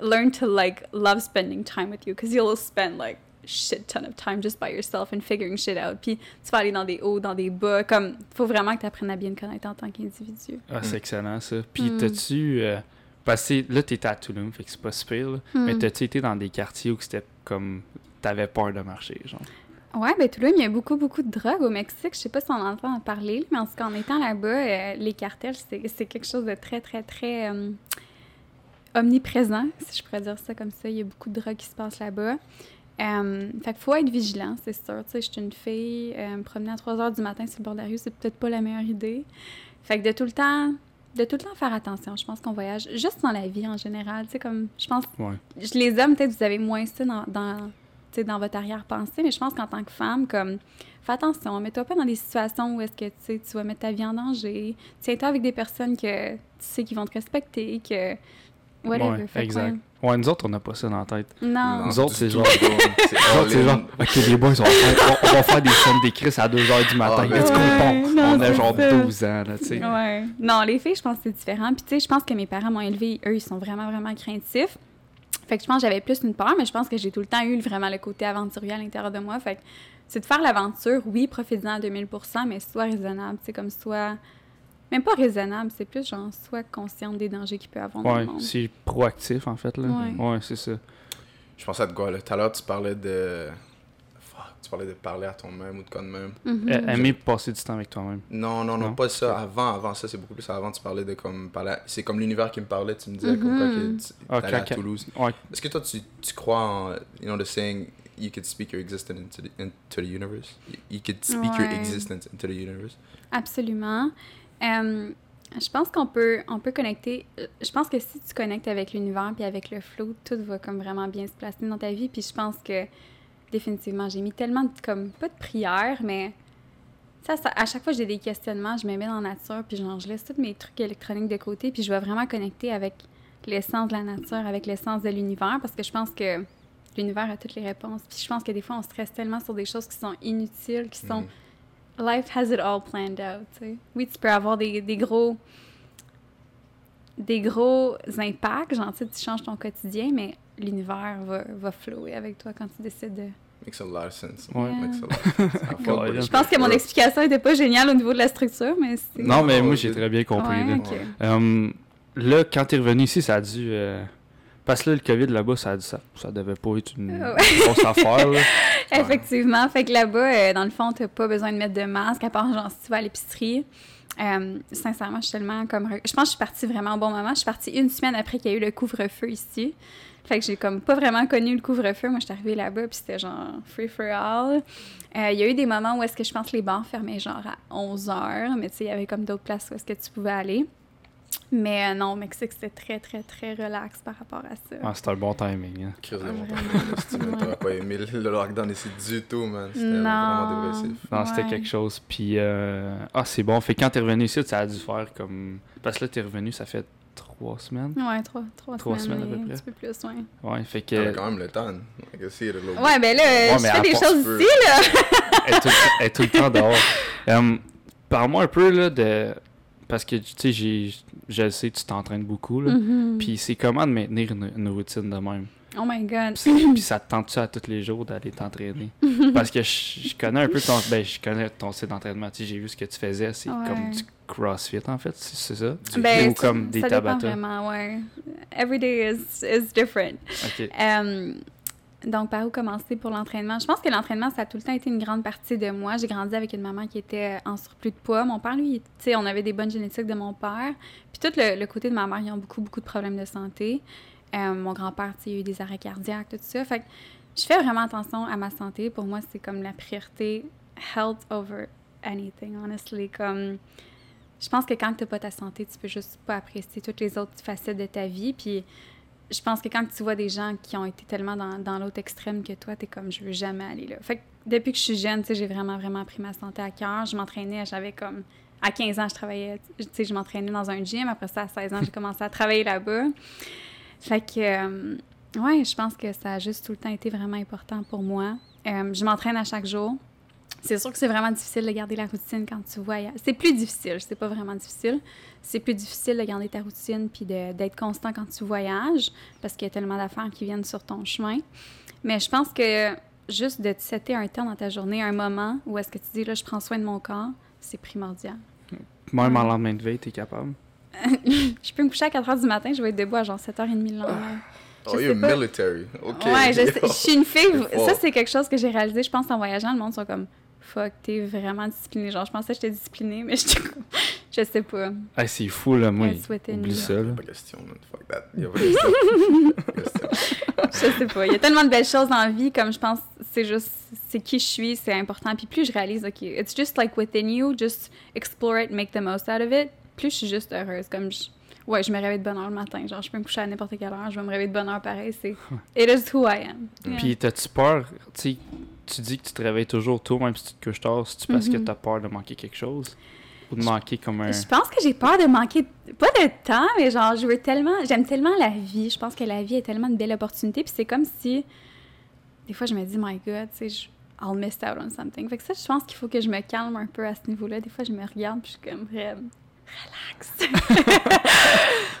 S2: learn to like love spending time with you, because you'll spend like shit ton of time just by yourself and figuring shit out. Puis tu vas aller dans des hauts, dans des bas. Comme, faut vraiment que tu apprennes à bien te connaître en tant qu'individu.
S1: Ah, c'est excellent ça. Puis
S2: Mm.
S1: t'as-tu. euh, parce que là, t'étais à Tulum, fait que c'est pas super. là. Mais
S2: Mm.
S1: t'as-tu été dans des quartiers où c'était comme. T'avais peur de marcher, genre?
S2: Ouais, ben Tulum, il y a beaucoup, beaucoup de drogue au Mexique. Je sais pas si on entend en parler, mais en tout cas, en étant là-bas, euh, les cartels, c'est quelque chose de très, très, très euh, omniprésent, si je pourrais dire ça comme ça. Il y a beaucoup de drogue qui se passe là-bas. Euh, fait qu'il faut être vigilant, c'est sûr. Tu sais, je suis une fille, me promener à 3 heures du matin sur le bord de la rue, c'est peut-être pas la meilleure idée. Fait que de tout le temps, de tout le temps faire attention. Je pense qu'on voyage juste dans la vie en général. Tu sais, comme, je pense
S1: Ouais.
S2: je- les hommes, peut-être, vous avez moins ça dans, dans votre arrière-pensée, mais je pense qu'en tant que femme, comme, fais attention, mets-toi pas dans des situations où est-ce que, tu vas mettre ta vie en danger. Tiens-toi avec des personnes que tu sais qui vont te respecter, que, whatever.
S1: Ouais, exact.
S2: ouais.
S1: Ouais, nous autres, on n'a pas ça dans la tête.
S2: Non.
S1: Nous autres, c'est genre- Nous autres, c'est genre, ok, les boys, on va faire, on, on va faire des scènes d'écrit à 2h du matin.
S3: Ah,
S1: Let's go,
S2: ouais, non,
S1: On a genre
S2: ça.
S1: 12 ans, là, tu sais.
S2: Ouais. Non, les filles, je pense que c'est différent. Puis, tu sais, je pense que mes parents m'ont élevé, eux, ils sont vraiment, vraiment craintifs. Fait que je pense que j'avais plus une peur, mais je pense que j'ai tout le temps eu vraiment le côté aventurier à l'intérieur de moi. Fait que c'est de faire l'aventure, oui, profites-en à 2000% mais sois raisonnable. Tu sais, comme soit. Même pas raisonnable, c'est plus genre, sois consciente des dangers qu'il peut avoir dans
S1: Ouais,
S2: le monde.
S1: c'est proactif, en fait, là.
S2: Ouais.
S1: Ouais, c'est ça.
S3: Je pensais à de quoi, là. Tout à l'heure, tu parlais de. Tu parlais de parler à ton-même ou de quoi de même?
S2: Mhm.
S1: A- Aimer passer du temps avec toi-même.
S3: Non, non, non,
S1: Non?
S3: pas ça. Avant, avant ça, c'est beaucoup plus avant. Tu parlais de comme. parler C'est comme l'univers qui me parlait. Tu me disais comme quoi que
S2: Mhm.
S3: tu
S1: Ok,
S3: t'allais à. Toulouse.
S1: Ouais.
S3: Est-ce que toi, tu, tu crois en. You know, the saying, you could speak your existence into the, into the universe? You, you could speak your existence into the universe?
S2: Absolument. Je pense qu'on peut, on peut connecter. euh, Je pense que si tu connectes avec l'univers puis avec le flow, tout va comme vraiment bien se placer dans ta vie. Puis je pense que définitivement, j'ai mis tellement de, comme pas de prières, mais ça, ça- à chaque fois que j'ai des questionnements, je me mets dans la nature puis genre je laisse tous mes trucs électroniques de côté puis je vais vraiment connecter avec l'essence de la nature, avec l'essence de l'univers parce que je pense que l'univers a toutes les réponses. Puis je pense que des fois on stresse tellement sur des choses qui sont inutiles, qui sont
S3: Mhm.
S2: life has it all planned out, tu sais. Oui, tu peux avoir des, des gros des gros impacts, genre, tu sais, tu changes ton quotidien, mais l'univers va, va flower avec toi quand tu décides de...
S3: Makes a lot of sense.
S1: Ouais.
S3: Makes a lot of sense.
S1: Je
S2: pense que mon explication était pas géniale au niveau de la structure, mais c'est...
S1: Non, mais
S3: Oh,
S1: moi, j'ai très bien compris.
S2: Ouais,
S1: là. Euh, là, quand t'es revenu ici, ça a dû. euh, Parce que là, le COVID là-bas, ça, a dû- ça, ça devait pas être une
S2: Ouais.
S1: grosse affaire. Là.
S2: Effectivement. Fait que là-bas, euh, dans le fond, t'as pas besoin de mettre de masque, à part genre si tu vas à l'épicerie. Euh, sincèrement, je suis tellement comme. Je pense que je suis partie vraiment au bon moment. Je suis partie une semaine après qu'il y a eu le couvre-feu ici. Fait que j'ai comme pas vraiment connu le couvre-feu. Moi, je suis arrivée là-bas, puis c'était genre free for all. Euh, Il y a eu des moments où est-ce que je pense que les bars fermaient genre à 11 heures, mais tu sais, il y avait comme d'autres places où est-ce que tu pouvais aller. Mais euh, non, au Mexique, c'était très, très, très relax par rapport à ça.
S1: Ah, c'était un bon timing. hein.
S3: Crise de
S2: Ah,
S3: mon. Si tu pas aimé le lockdown ici du tout, man. C'était
S2: Non.
S3: vraiment dépressif.
S1: Non, c'était
S2: Ouais.
S1: quelque chose. Puis, euh, ah, c'est bon. Fait que quand t'es revenu ici, ça a dû faire comme. Parce que là, t'es revenu, ça fait trois semaines.
S2: Ouais, trois, trois,
S1: Trois
S2: semaines,
S1: semaines à peu près.
S2: un petit peu plus, ouais.
S1: Ouais, fait que.
S3: T'avais quand même le temps.
S2: Ouais, ben là,
S1: Ouais,
S2: je
S1: mais
S2: fais des choses ici, là.
S1: elle, est tout, elle est tout le temps dehors. Euh, Parle-moi un peu là, de. Parce que, tu sais, j'ai- je le sais, tu t'entraînes beaucoup. Là.
S2: Mhm.
S1: Puis c'est comment de maintenir une, une routine de même?
S2: Oh my God.
S1: Puis, puis ça te tente-tu à tous les jours d'aller t'entraîner? Parce que je, je connais un peu ton, ben, je connais ton site d'entraînement. Tu sais, j'ai vu ce que tu faisais. C'est
S2: Ouais.
S1: comme du CrossFit, en fait. C'est c'est ça?
S2: Ben,
S1: Ou comme des
S2: ça dépend
S1: Tabata?
S2: vraiment, ouais. Every day is, is different.
S1: OK.
S2: Euh, donc, par où commencer pour l'entraînement? Je pense que l'entraînement, ça a tout le temps été une grande partie de moi. J'ai grandi avec une maman qui était en surplus de poids. Mon père, lui, tu sais, on avait des bonnes génétiques de mon père. Puis tout le, côté de ma mère, ils ont beaucoup, beaucoup de problèmes de santé. Euh, mon grand-père, tu sais, il a eu des arrêts cardiaques, tout ça. Fait que je fais vraiment attention à ma santé. Pour moi, c'est comme la priorité. Health over anything, honestly. Comme... Je pense que quand tu n'as pas ta santé, tu peux juste pas apprécier toutes les autres facettes de ta vie. Puis je pense que quand tu vois des gens qui ont été tellement dans, dans l'autre extrême que toi, tu es comme, je veux jamais aller là. Fait que depuis que je suis jeune, tu sais, j'ai vraiment, vraiment pris ma santé à cœur. Je m'entraînais, j'avais comme... À 15 ans, je travaillais, tu sais, je m'entraînais dans un gym. Après ça, à 16 ans, j'ai commencé à travailler là-bas. Fait que, euh, ouais, je pense que ça a juste tout le temps été vraiment important pour moi. Euh, je m'entraîne à chaque jour. C'est sûr que c'est vraiment difficile de garder la routine quand tu voyages. C'est plus difficile, c'est pas vraiment difficile. C'est plus difficile de garder ta routine puis de- d'être constant quand tu voyages parce qu'il y a tellement d'affaires qui viennent sur ton chemin. Mais je pense que juste de te setter un temps dans ta journée, un moment où est-ce que tu dis là, je prends soin de mon corps, c'est primordial.
S1: Même en
S2: Ouais.
S1: lendemain de veille, t'es capable?
S2: Je peux me coucher à 4 h du matin, je vais être debout à genre 7h30 le lendemain.
S3: Oh,
S2: Je
S3: you're
S2: sais pas.
S3: military. OK.
S2: Ouais, je, sais- je suis une fille. Ça, c'est quelque chose que j'ai réalisé, je pense, en voyageant. Le monde sont comme, fuck, t'es vraiment disciplinée. Genre, je pensais que j'étais disciplinée, mais je, je sais pas.
S1: Ah, c'est fou, là, moi. Oublie
S2: une-
S1: ça, là.
S3: Pas question, man. Fuck that. Pas question. Pas question.
S2: Je sais pas. Il y a tellement de belles choses dans la vie, comme je pense, c'est juste, c'est qui je suis, c'est important. Puis plus je réalise, OK, it's just like within you, just explore it, make the most out of it. Plus je suis juste heureuse. Comme je, ouais, je me réveille de bonne heure le matin. Genre, je peux me coucher à n'importe quelle heure, je vais me réveiller de bonne heure pareil. C'est, it is who I am. Yeah.
S1: Puis t'as-tu peur, tu sais, tu dis que tu te réveilles toujours tôt, même si tu te couches tard, c'est-tu parce que
S2: Mhm.
S1: t'as peur de manquer quelque chose? ou de manquer comme un.
S2: Je pense que j'ai peur de manquer, pas de temps, mais genre, je veux tellement, j'aime tellement la vie. Je pense que la vie est tellement une belle opportunité. Puis c'est comme si, des fois, je me dis, my God, tu sais, je- I'll miss out on something. Fait que ça, je pense qu'il faut que je me calme un peu à ce niveau-là. Des fois, je me regarde, puis je suis comme, relax.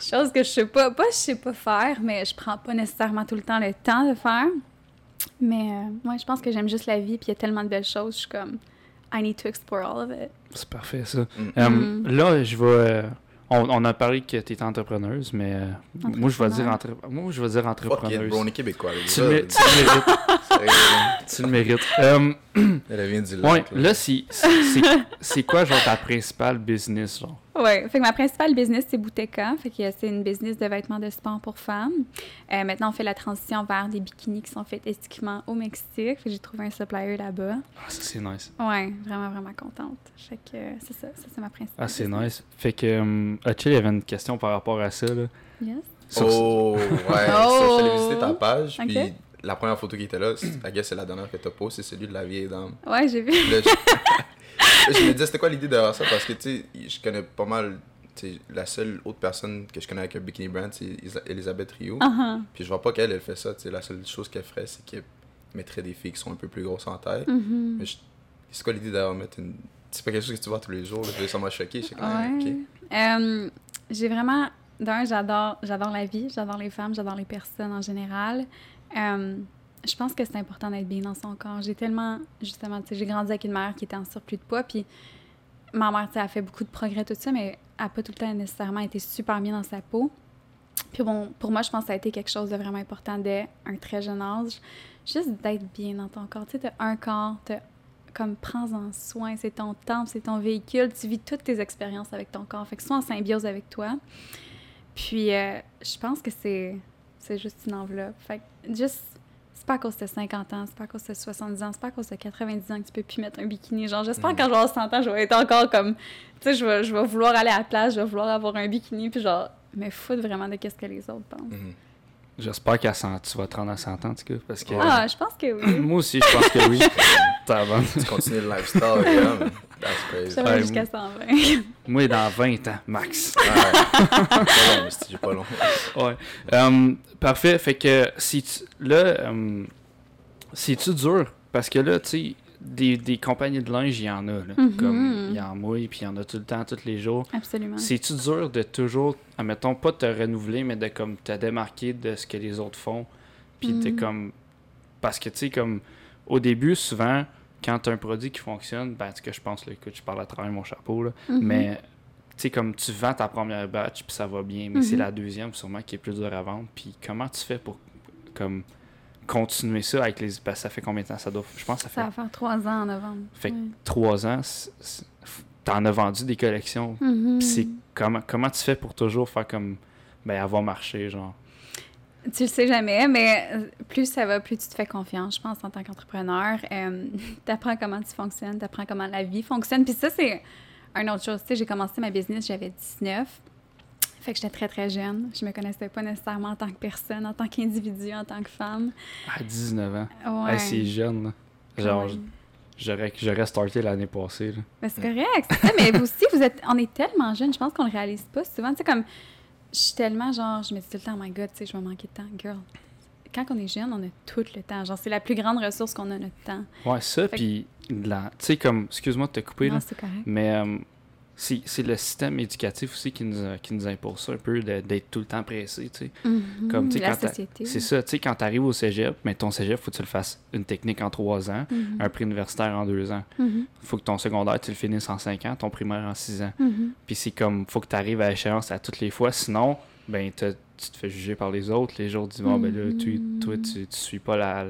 S2: Chose que je sais pas, pas je sais pas faire, mais je prends pas nécessairement tout le temps le temps de faire. Mais euh, moi, je pense que j'aime juste la vie, puis il y a tellement de belles choses. Je suis comme, I need to explore all of it.
S1: C'est parfait, ça.
S3: Mm.
S1: Euh,
S2: Mm.
S1: Là, je vais. euh, on, on a parlé que tu étais entrepreneuse, mais euh, moi, je vais dire, entre... moi, je vais dire entrepreneuse.
S3: bro, on est québécois. les
S1: Tu,
S3: gars.
S1: le tu le mérites. Tu le mérites.
S3: Elle vient du
S1: ouais,
S3: lac,
S1: là, c'est c'est- c'est quoi, genre, ta principale business, genre?
S2: Ouais, fait que ma principale business, c'est Bouteka. Fait que c'est une business de vêtements de sport pour femmes. Euh, maintenant, on fait la transition vers des bikinis qui sont faits esthétiquement au Mexique. Fait que j'ai trouvé un supplier là-bas.
S1: Ah, ça, c'est nice.
S2: Ouais, vraiment, vraiment contente. Fait que euh, c'est ça, ça c'est ma principale
S1: Ah, c'est
S2: business.
S1: nice. Fait que, um, Achille, il y avait une question par rapport à ça, là.
S2: Yes.
S1: Sur-
S3: Oh, ouais.
S2: Oh.
S3: T'allais visiter ta page, puis la première photo qui était là, c'est- I guess c'est la dernière que t'as postée, c'est celui de la vieille dame.
S2: Ouais, j'ai vu.
S3: je... Me disais, c'était quoi l'idée derrière ça? Parce que, tu sais, je connais pas mal, la seule autre personne que je connais avec un bikini brand, c'est Isa- Elisabeth Rio.
S2: Uh-huh.
S3: Puis je vois pas qu'elle, elle fait ça, tu sais, la seule chose qu'elle ferait, c'est qu'elle mettrait des filles qui sont un peu plus grosses en taille.
S2: Mhm.
S3: Mais c'est quoi l'idée derrière mettre une... C'est pas quelque chose que tu vois tous les jours, là, ça m'a choqué,
S2: Ouais.
S3: ok.
S2: Euh, j'ai vraiment. D'un, j'adore, j'adore la vie, j'adore les femmes, j'adore les personnes en général. Je pense que c'est important d'être bien dans son corps. J'ai tellement, justement, tu sais, j'ai grandi avec une mère qui était en surplus de poids, puis ma mère, tu sais, a fait beaucoup de progrès, tout ça, mais elle n'a pas tout le temps nécessairement été super bien dans sa peau. Puis bon, pour moi, je pense que ça a été quelque chose de vraiment important dès un très jeune âge. Juste d'être bien dans ton corps. Tu sais, t'as un corps, t'as comme prends-en soin, c'est ton temple, c'est ton véhicule, tu vis toutes tes expériences avec ton corps. Fait que sois en symbiose avec toi. Puis euh, je pense que c'est juste une enveloppe. Fait juste c'est pas à cause de 50 ans, c'est pas à cause de 70 ans, c'est pas à cause de 90 ans que tu peux plus mettre un bikini. Genre, j'espère
S3: Mhm.
S2: qu'en genre 100 ans, je vais être encore comme. Tu sais, je vais, je vais vouloir aller à la plage, je vais vouloir avoir un bikini, puis genre, me foutre vraiment de qu'est-ce que les autres pensent.
S3: Mhm.
S1: J'espère qu'à 100, tu vas te rendre à 100 ans, en tout cas, parce que...
S3: Ouais.
S2: Ah, je pense que oui.
S1: Moi aussi, je pense que oui. T'as bon.
S3: Tu continues le lifestyle, yeah. That's crazy.
S2: Ça
S1: Ouais,
S2: va jusqu'à 120.
S1: Moi, dans 20 ans, max.
S3: Ouais. pas long, mais c'est pas long.
S1: Ouais. Euh, parfait. Fait que si tu, là, euh, c'est-tu dur? Parce que là, tu sais, des, des compagnies de linge, il y en a. Là,
S2: Mhm.
S1: Comme il y en mouille, puis il y en a tout le temps, tous les jours.
S2: Absolument.
S1: C'est-tu dur de toujours, admettons, pas te renouveler, mais de comme te démarquer de ce que les autres font? Puis
S2: Mhm.
S1: comme. Parce que, tu sais, comme au début, souvent, quand tu as un produit qui fonctionne, ben, que je pense, là, écoute, je parle à travers mon chapeau, là,
S2: Mhm.
S1: mais tu sais, comme tu vends ta première batch, puis ça va bien, mais c'est
S2: Mhm.
S1: la deuxième sûrement qui est plus dure à vendre. Puis comment tu fais pour comme continuer ça avec les. que ça fait combien de temps ça doit. Je pense que ça fait
S2: Ça va faire trois ans en novembre.
S1: Fait que- trois ans. T'en as vendu des collections.
S2: Mhm.
S1: Puis c'est comment, comment tu fais pour toujours faire comme. Ben, avoir marché, genre?
S2: Tu le sais jamais, mais euh, plus ça va, plus tu te fais confiance, je pense, en tant qu'entrepreneur. Euh, tu apprends comment tu fonctionnes, tu apprends comment la vie fonctionne. Puis ça, c'est une autre chose. Tu sais, j'ai commencé ma business, j'avais 19. Fait que j'étais très, très jeune. Je me connaissais pas nécessairement en tant que personne, en tant qu'individu, en tant que femme.
S1: À 19 ans.
S2: Ouais.
S1: Hey, c'est jeune, là. Genre,
S2: Ouais.
S1: j'aurais, j'aurais starté l'année passée, là.
S2: Ben, c'est correct. ça, mais vous aussi, vous êtes, on est tellement jeunes, je pense qu'on le réalise pas souvent. Tu sais, comme, je suis tellement genre, je me dis tout le temps, oh my god, tu sais, je vais manquer de temps. Girl, quand on est jeune, on a tout le temps. Genre, c'est la plus grande ressource qu'on a, notre temps.
S1: Ouais, ça,
S2: que-
S1: puis. la- Tu sais, comme. Excuse-moi de te couper, là.
S2: Non, c'est correct.
S1: Mais euh, c'est le système éducatif aussi qui nous, a- qui nous impose ça un peu d'être tout le temps pressé, tu sais. Comme, tu sais,
S2: la
S1: quand t'as-
S2: société.
S1: C'est ça, tu sais, quand tu arrives au cégep, mais ton cégep, faut que tu le fasses une technique en trois ans,
S2: Mhm.
S1: un prix universitaire en deux ans.
S2: Mhm.
S1: faut que ton secondaire, tu le finisses en cinq ans, ton primaire en six ans. Puis c'est comme, faut que tu arrives à échéance à toutes les fois, sinon, ben, tu te fais juger par les autres. Les autres disent, bon, ben là, tu, toi, tu, tu suis pas la.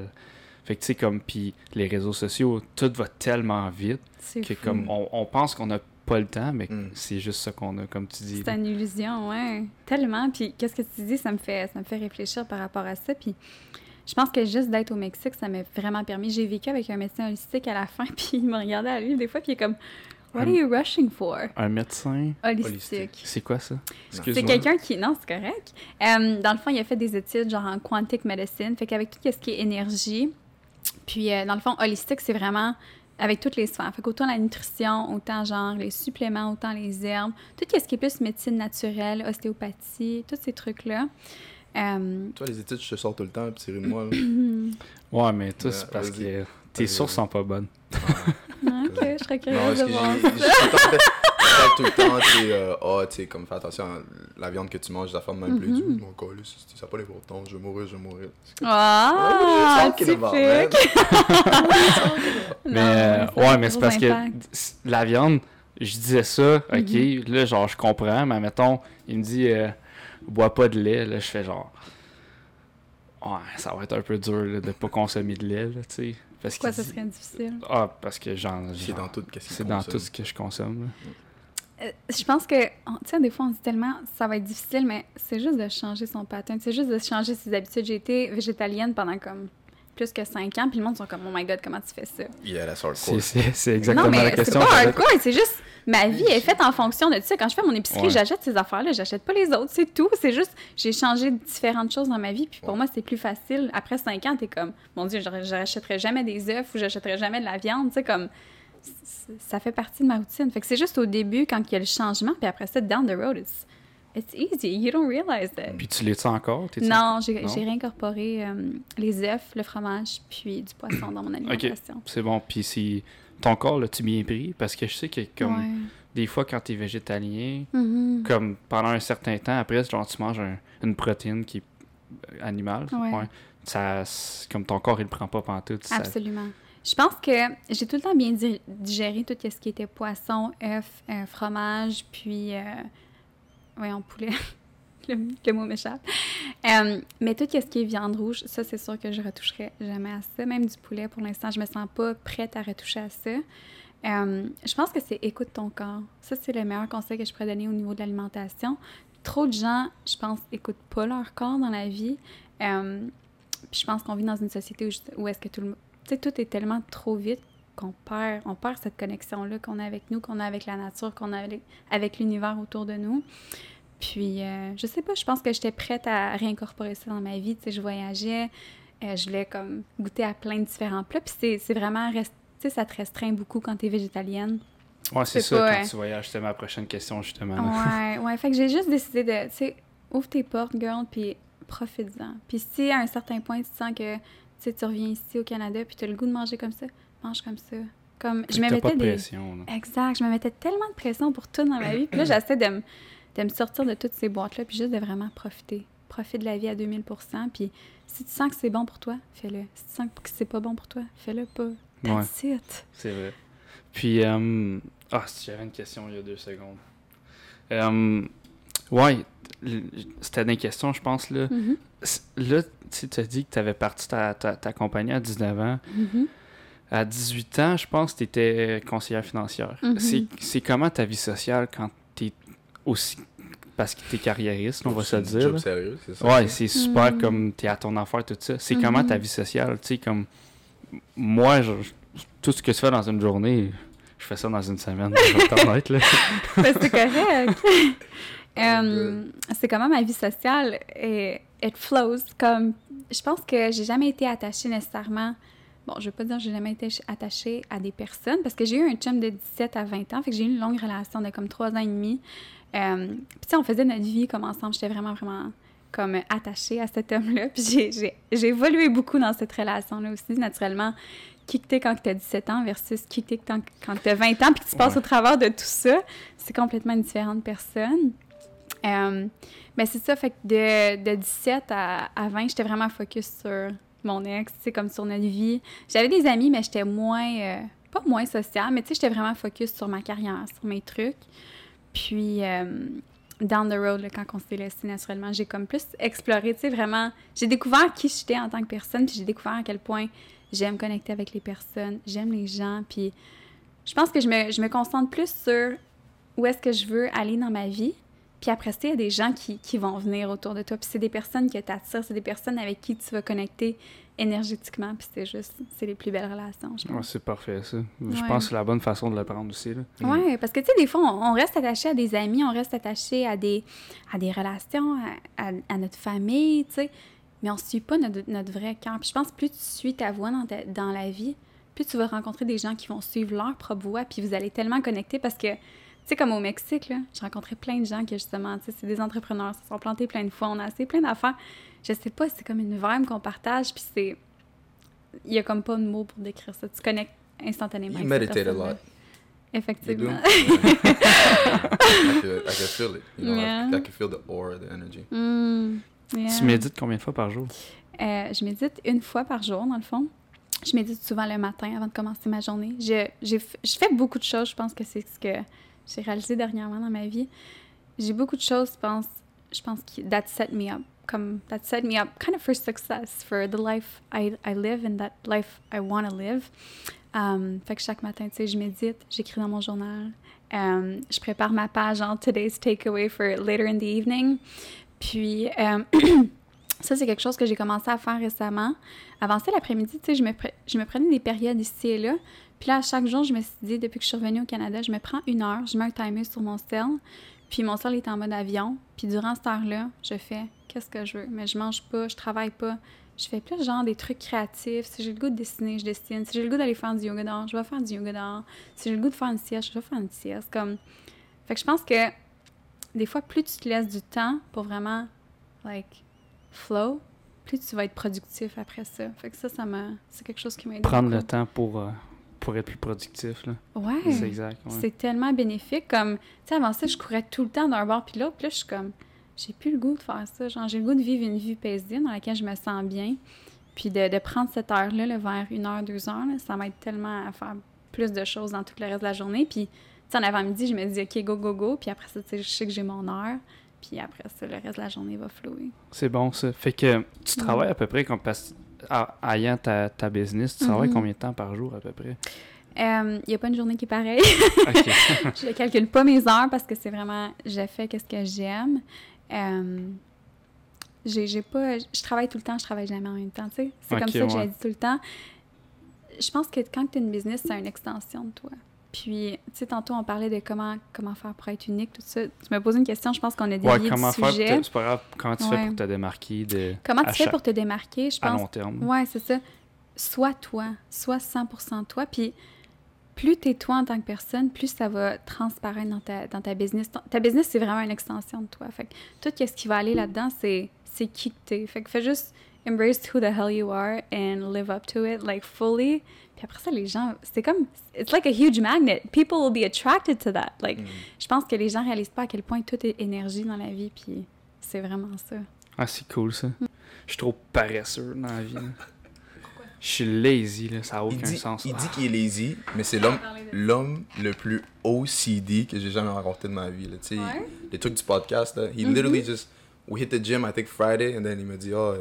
S1: Fait que tu sais, comme, puis les réseaux sociaux, tout va tellement vite que
S2: fou.
S1: comme on, on pense qu'on n'a pas le temps, mais
S3: Mm.
S1: c'est juste ça qu'on a, comme tu dis.
S2: C'est une illusion, ouais. Tellement. Puis qu'est-ce que tu dis, ça me fait, ça me fait réfléchir par rapport à ça. Puis je pense que juste d'être au Mexique, ça m'a vraiment permis. J'ai vécu avec un médecin holistique à la fin, puis il me regardait à lui des fois, puis il est comme, What are you rushing for?
S1: Un médecin,
S2: Holistique.
S1: C'est quoi ça?
S2: C'est quelqu'un qui. Non, c'est correct. Euh, dans le fond, il a fait des études genre en quantic medicine. Fait qu'avec tout ce qui est énergie. Puis, euh, dans le fond, holistique, c'est vraiment avec toutes les sphères. Fait qu'autant la nutrition, autant genre les suppléments, autant les herbes, tout ce qui est plus médecine naturelle, ostéopathie, tous ces trucs-là. Euh,
S3: Toi, les études, je te sors tout le temps, puis c'est moi.
S1: Ouais, mais tout, c'est parce que tes sources sont pas bonnes.
S2: ah, ok, je serais curieuse de voir.
S3: Temps fait- je parle tout le temps, tu sais, euh, ah, tu sais, comme fais attention à la viande que tu manges, la forme même plus
S2: Mhm.
S3: dure. Mon c'est- ça n'a pas l'importance, je vais mourir, je vais mourir.
S2: Ah, typique!
S1: Mais, euh, ouais, mais c'est parce
S2: impact.
S1: que la viande, je disais ça, ok,
S2: Mhm.
S1: là, genre, je comprends, mais mettons, il me dit, euh, bois pas de lait, là, je fais genre, ouais, ça va être un peu dur, là, de pas consommer de lait, là, tu sais. Parce
S2: Pourquoi ça
S1: dit-
S2: serait difficile?
S1: Ah, parce que j'en.
S3: C'est
S1: genre,
S3: dans tout qu'il
S1: C'est dans tout ce que je consomme, là.
S2: Euh, je pense que, tu sais, des fois, on dit tellement, ça va être difficile, mais c'est juste de changer son pattern. C'est juste de changer ses habitudes. J'ai été végétalienne pendant comme plus que cinq ans, puis le monde sont comme, oh my god, comment tu fais ça?
S3: Yeah, that's hardcore.
S1: C'est- C'est c'est exactement
S2: non, mais
S1: la
S2: c'est
S1: question.
S2: pas
S1: j'avais.
S2: hardcore, c'est juste, ma vie est faite en fonction de ça. Quand je fais mon épicerie,
S1: Ouais.
S2: j'achète ces affaires-là, j'achète pas les autres, c'est tout. C'est juste, j'ai changé différentes choses dans ma vie, puis pour
S3: Ouais.
S2: moi, c'est plus facile. Après cinq ans, t'es comme, mon Dieu, j'aurais- j'achèterais jamais des œufs ou j'achèterais jamais de la viande, tu sais, comme, ça fait partie de ma routine. Fait que c'est juste au début, quand il y a le changement, puis après ça, down the road, it's, it's easy. You don't realize that.
S1: Puis tu l'es-tu encore?
S2: Non,
S1: encore-
S2: j'ai
S1: Non?
S2: j'ai réincorporé euh, les œufs, le fromage, puis du poisson dans mon alimentation.
S1: C'est bon. Puis si ton corps, l'as-tu bien pris? Parce que je sais que, comme,
S2: Ouais.
S1: des fois, quand t'es végétalien,
S2: Mhm.
S1: comme pendant un certain temps, après, genre, tu manges un- une protéine qui est euh, animale,
S2: Ouais.
S1: ça, comme ton corps, il le prend pas pantoute. ça-
S2: Absolument. Je pense que j'ai tout le temps bien di- digéré tout ce qui était poisson, œufs, euh, fromage, puis. Euh, voyons, poulet. le, mot m'échappe. Euh, mais tout ce qui est viande rouge, ça, c'est sûr que je retoucherai jamais à ça. Même du poulet, pour l'instant, je me sens pas prête à retoucher à ça. Je pense que c'est écoute ton corps. Ça, c'est le meilleur conseil que je pourrais donner au niveau de l'alimentation. Trop de gens, je pense, écoutent pas leur corps dans la vie. Puis je pense qu'on vit dans une société où, où est-ce que tout le tu sais, tout est tellement trop vite qu'on perd, on perd cette connexion-là qu'on a avec nous, qu'on a avec la nature, qu'on a avec, l'univers autour de nous. Puis, euh, je sais pas, je pense que j'étais prête à réincorporer ça dans ma vie. Tu sais, je voyageais, euh, je voulais comme goûter à plein de différents plats. Puis c'est, vraiment, tu sais, ça te restreint beaucoup quand t'es végétalienne.
S1: Ouais, c'est ça,
S2: pas,
S1: quand
S2: euh,
S1: tu voyages. C'était ma prochaine question, justement. là.
S2: Ouais, ouais. Fait que j'ai juste décidé de, tu sais, ouvre tes portes, girl, puis profite-en. Puis si à un certain point, tu sens que, tu sais, tu reviens ici au Canada, puis tu as le goût de manger comme ça, mange comme ça. Comme, je me
S1: t'as pas
S2: mettais
S1: de
S2: des...
S1: pression, là.
S2: Exact, je me mettais tellement de pression pour tout dans ma vie. Puis là, j'essaie de me, de me sortir de toutes ces boîtes-là, puis juste de vraiment profiter. Profiter de la vie à 2000 Puis si tu sens que c'est bon pour toi, fais-le. Si tu sens que c'est pas bon pour toi, fais-le pas.
S1: Ouais.
S2: That's it.
S1: C'est vrai. Puis, euh, ah, si j'avais une question il y a deux secondes. Euh, ouais, c'était des questions, je pense, là.
S2: Mhm,
S1: Là, tu as dit que tu avais parti ta, ta, ta compagnie à 19 ans.
S2: mhm.
S1: À 18 ans, je pense que tu étais conseillère financière.
S2: Mhm.
S1: C'est- C'est comment ta vie sociale quand tu es aussi. Parce que tu es carriériste, on va se
S3: C'est un
S1: dire.
S3: job sérieux, c'est ça?
S1: Ouais, c'est super
S2: Mhm.
S1: comme t'es à ton affaire, tout ça. C'est comment ta vie sociale, tu sais, comme moi, je- tout ce que tu fais dans une journée, je fais ça dans une semaine, je vais être honnête, là.
S2: Ben, c'est correct. Euh, c'est comment ma vie sociale et it flows. Comme je pense que j'ai jamais été attachée nécessairement. Bon je veux pas dire que j'ai jamais été ch- attachée à des personnes parce que j'ai eu un chum de 17 à 20 ans fait que j'ai eu une longue relation de comme trois ans et demi. Euh, puis tu sais on faisait notre vie comme ensemble. J'étais vraiment vraiment comme attachée à cet homme-là. Puis j'ai- évolué beaucoup dans cette relation-là aussi naturellement. Qui que t'es quand tu as 17 ans versus qui que t'es quand, quand tu as 20 ans puis que tu passes
S1: Ouais.
S2: au travers de tout ça c'est complètement une différente personne. Euh, mais c'est ça, fait que de, de 17 à, à 20, j'étais vraiment focus sur mon ex, sais, comme sur notre vie. J'avais des amis, mais j'étais moins, euh, pas moins sociale, mais tu sais, j'étais vraiment focus sur ma carrière, sur mes trucs. Puis, euh, down the road, là, quand on s'est laissé naturellement, j'ai comme plus exploré, tu sais, vraiment, j'ai découvert qui j'étais en tant que personne, puis j'ai découvert à quel point j'aime connecter avec les personnes, j'aime les gens, puis je pense que je me, je me concentre plus sur où est-ce que je veux aller dans ma vie. Puis après ça, il y a des gens qui, qui vont venir autour de toi. Puis c'est des personnes que t'attires, c'est des personnes avec qui tu vas connecter énergétiquement. Puis c'est juste, c'est les plus belles relations, je
S1: Ouais,
S2: pense.
S1: c'est parfait, ça. Je pense que c'est la bonne façon de le prendre aussi, là.
S2: Ouais, parce que tu sais, des fois, on, on reste attaché à des amis, on reste attaché à des, à des relations, à, à- à notre famille, tu sais. Mais on ne suit pas notre, notre vrai cœur. Puis je pense que plus tu suis ta voix dans, ta- dans la vie, plus tu vas rencontrer des gens qui vont suivre leur propre voie, puis vous allez tellement connecter parce que, tu sais, comme au Mexique, là, j'ai rencontré plein de gens qui, justement, tu sais, c'est des entrepreneurs, se sont plantés plein de fois, on a assez plein d'affaires. Je sais pas, c'est comme une vibe qu'on partage, puis c'est. Il y a comme pas de mots pour décrire ça. Tu connectes instantanément.
S3: You meditate a lot. You do?
S2: Effectivement.
S3: I, can, I can feel it. You know,
S2: Yeah.
S3: I, I can feel the aura, the energy.
S2: Mm, yeah.
S1: Tu médites combien de fois par jour?
S2: Euh, je médite une fois par jour, dans le fond. Je médite souvent le matin avant de commencer ma journée. Je, j'ai je fais beaucoup de choses. Je pense que c'est ce que j'ai réalisé dernièrement dans ma vie. J'ai beaucoup de choses, je pense, je pense que that set me up. Comme, that set me up kind of for success, for the life I, I live and that life I want to live. Um, fait que chaque matin, tu sais, je médite, j'écris dans mon journal. Um, je prépare ma page en Today's Takeaway for later in the evening. Puis, um, ça, c'est quelque chose que j'ai commencé à faire récemment. Avant ça, l'après-midi, tu sais, je me, je me prenais des périodes ici et là. Puis là, à chaque jour, je me suis dit, depuis que je suis revenue au Canada, je me prends une heure, je mets un timer sur mon cell. Puis mon cell est en mode avion. Puis durant cette heure-là, je fais qu'est-ce que je veux? Mais je mange pas, je travaille pas. Je fais plus genre des trucs créatifs. Si j'ai le goût de dessiner, je dessine. Si j'ai le goût d'aller faire du yoga dehors, je vais faire du yoga dehors. Si j'ai le goût de faire une sieste, je vais faire une sieste. Comme... Fait que je pense que des fois, plus tu te laisses du temps pour vraiment, like, flow, plus tu vas être productif après ça. Fait que ça, ça m'a... C'est quelque chose qui m'a aidé
S1: Prendre le temps pour, euh, pour être plus productif. Là.
S2: Ouais.
S1: C'est exact. ouais.
S2: C'est tellement bénéfique. Comme, tu sais, avant ça, je courais tout le temps d'un bord puis l'autre. Puis là, je suis comme, j'ai plus le goût de faire ça. Genre, j'ai le goût de vivre une vie paisible dans laquelle je me sens bien. Puis de, de prendre cette heure-là, là, vers une heure, deux heures, là, ça m'aide tellement à faire plus de choses dans tout le reste de la journée. Puis, tu sais, en avant-midi, je me dis, OK, go, go, go. Puis après ça, tu sais, je sais que j'ai mon heure. Puis après ça, le reste de la journée va flouer.
S1: C'est bon, ça. Fait que tu travailles à peu près comme parce ayant ta, ta business, tu travailles
S2: Mhm.
S1: combien de temps par jour à peu près?
S2: Il n'y a pas une journée qui est pareille. Je ne calcule pas mes heures parce que c'est vraiment, je fais qu'est-ce que j'aime. Euh, j'ai pas, je travaille tout le temps, je travaille jamais en même temps, tu sais. C'est comme ça que
S1: ouais.
S2: j'ai dit tout le temps. Je pense que quand tu as une business, c'est une extension de toi. Puis, tu sais, tantôt, on parlait de comment, comment faire pour être unique, tout ça. Tu m'as posé une question, je pense qu'on a dévié
S1: Ouais, comment
S2: du
S1: faire? pour te- C'est pas grave. Comment tu fais pour te démarquer de,
S2: Comment
S1: à
S2: tu fais pour te démarquer, je
S1: à
S2: pense.
S1: long terme?
S2: Ouais, c'est ça. Sois toi. Sois 100% toi. Puis plus t'es toi en tant que personne, plus ça va transparaître dans ta, dans ta business. Ta, business, c'est vraiment une extension de toi. Fait que tout ce qui va aller là-dedans, c'est, c'est qui que t'es. Fait que fais juste embrace who the hell you are and live up to it, like fully. Puis après ça, les gens, c'est comme, it's like a huge magnet. People will be attracted to that. Like,
S3: Mm.
S2: je pense que les gens réalisent pas à quel point tout est énergie dans la vie, puis c'est vraiment ça.
S1: Ah, c'est cool ça. Je suis trop paresseux dans la vie. Je suis lazy, là, ça n'a
S3: Il
S1: aucun
S3: dit,
S1: sens.
S3: il
S1: Ah.
S3: dit qu'il est lazy, mais c'est l'homme, l'homme le plus OCD que j'ai jamais rencontré de ma vie. Là. Tu sais,
S2: Ouais.
S3: Les trucs du podcast, là, he
S2: Mhm.
S3: literally just, we hit the gym, I think Friday, and then il me dit, oh,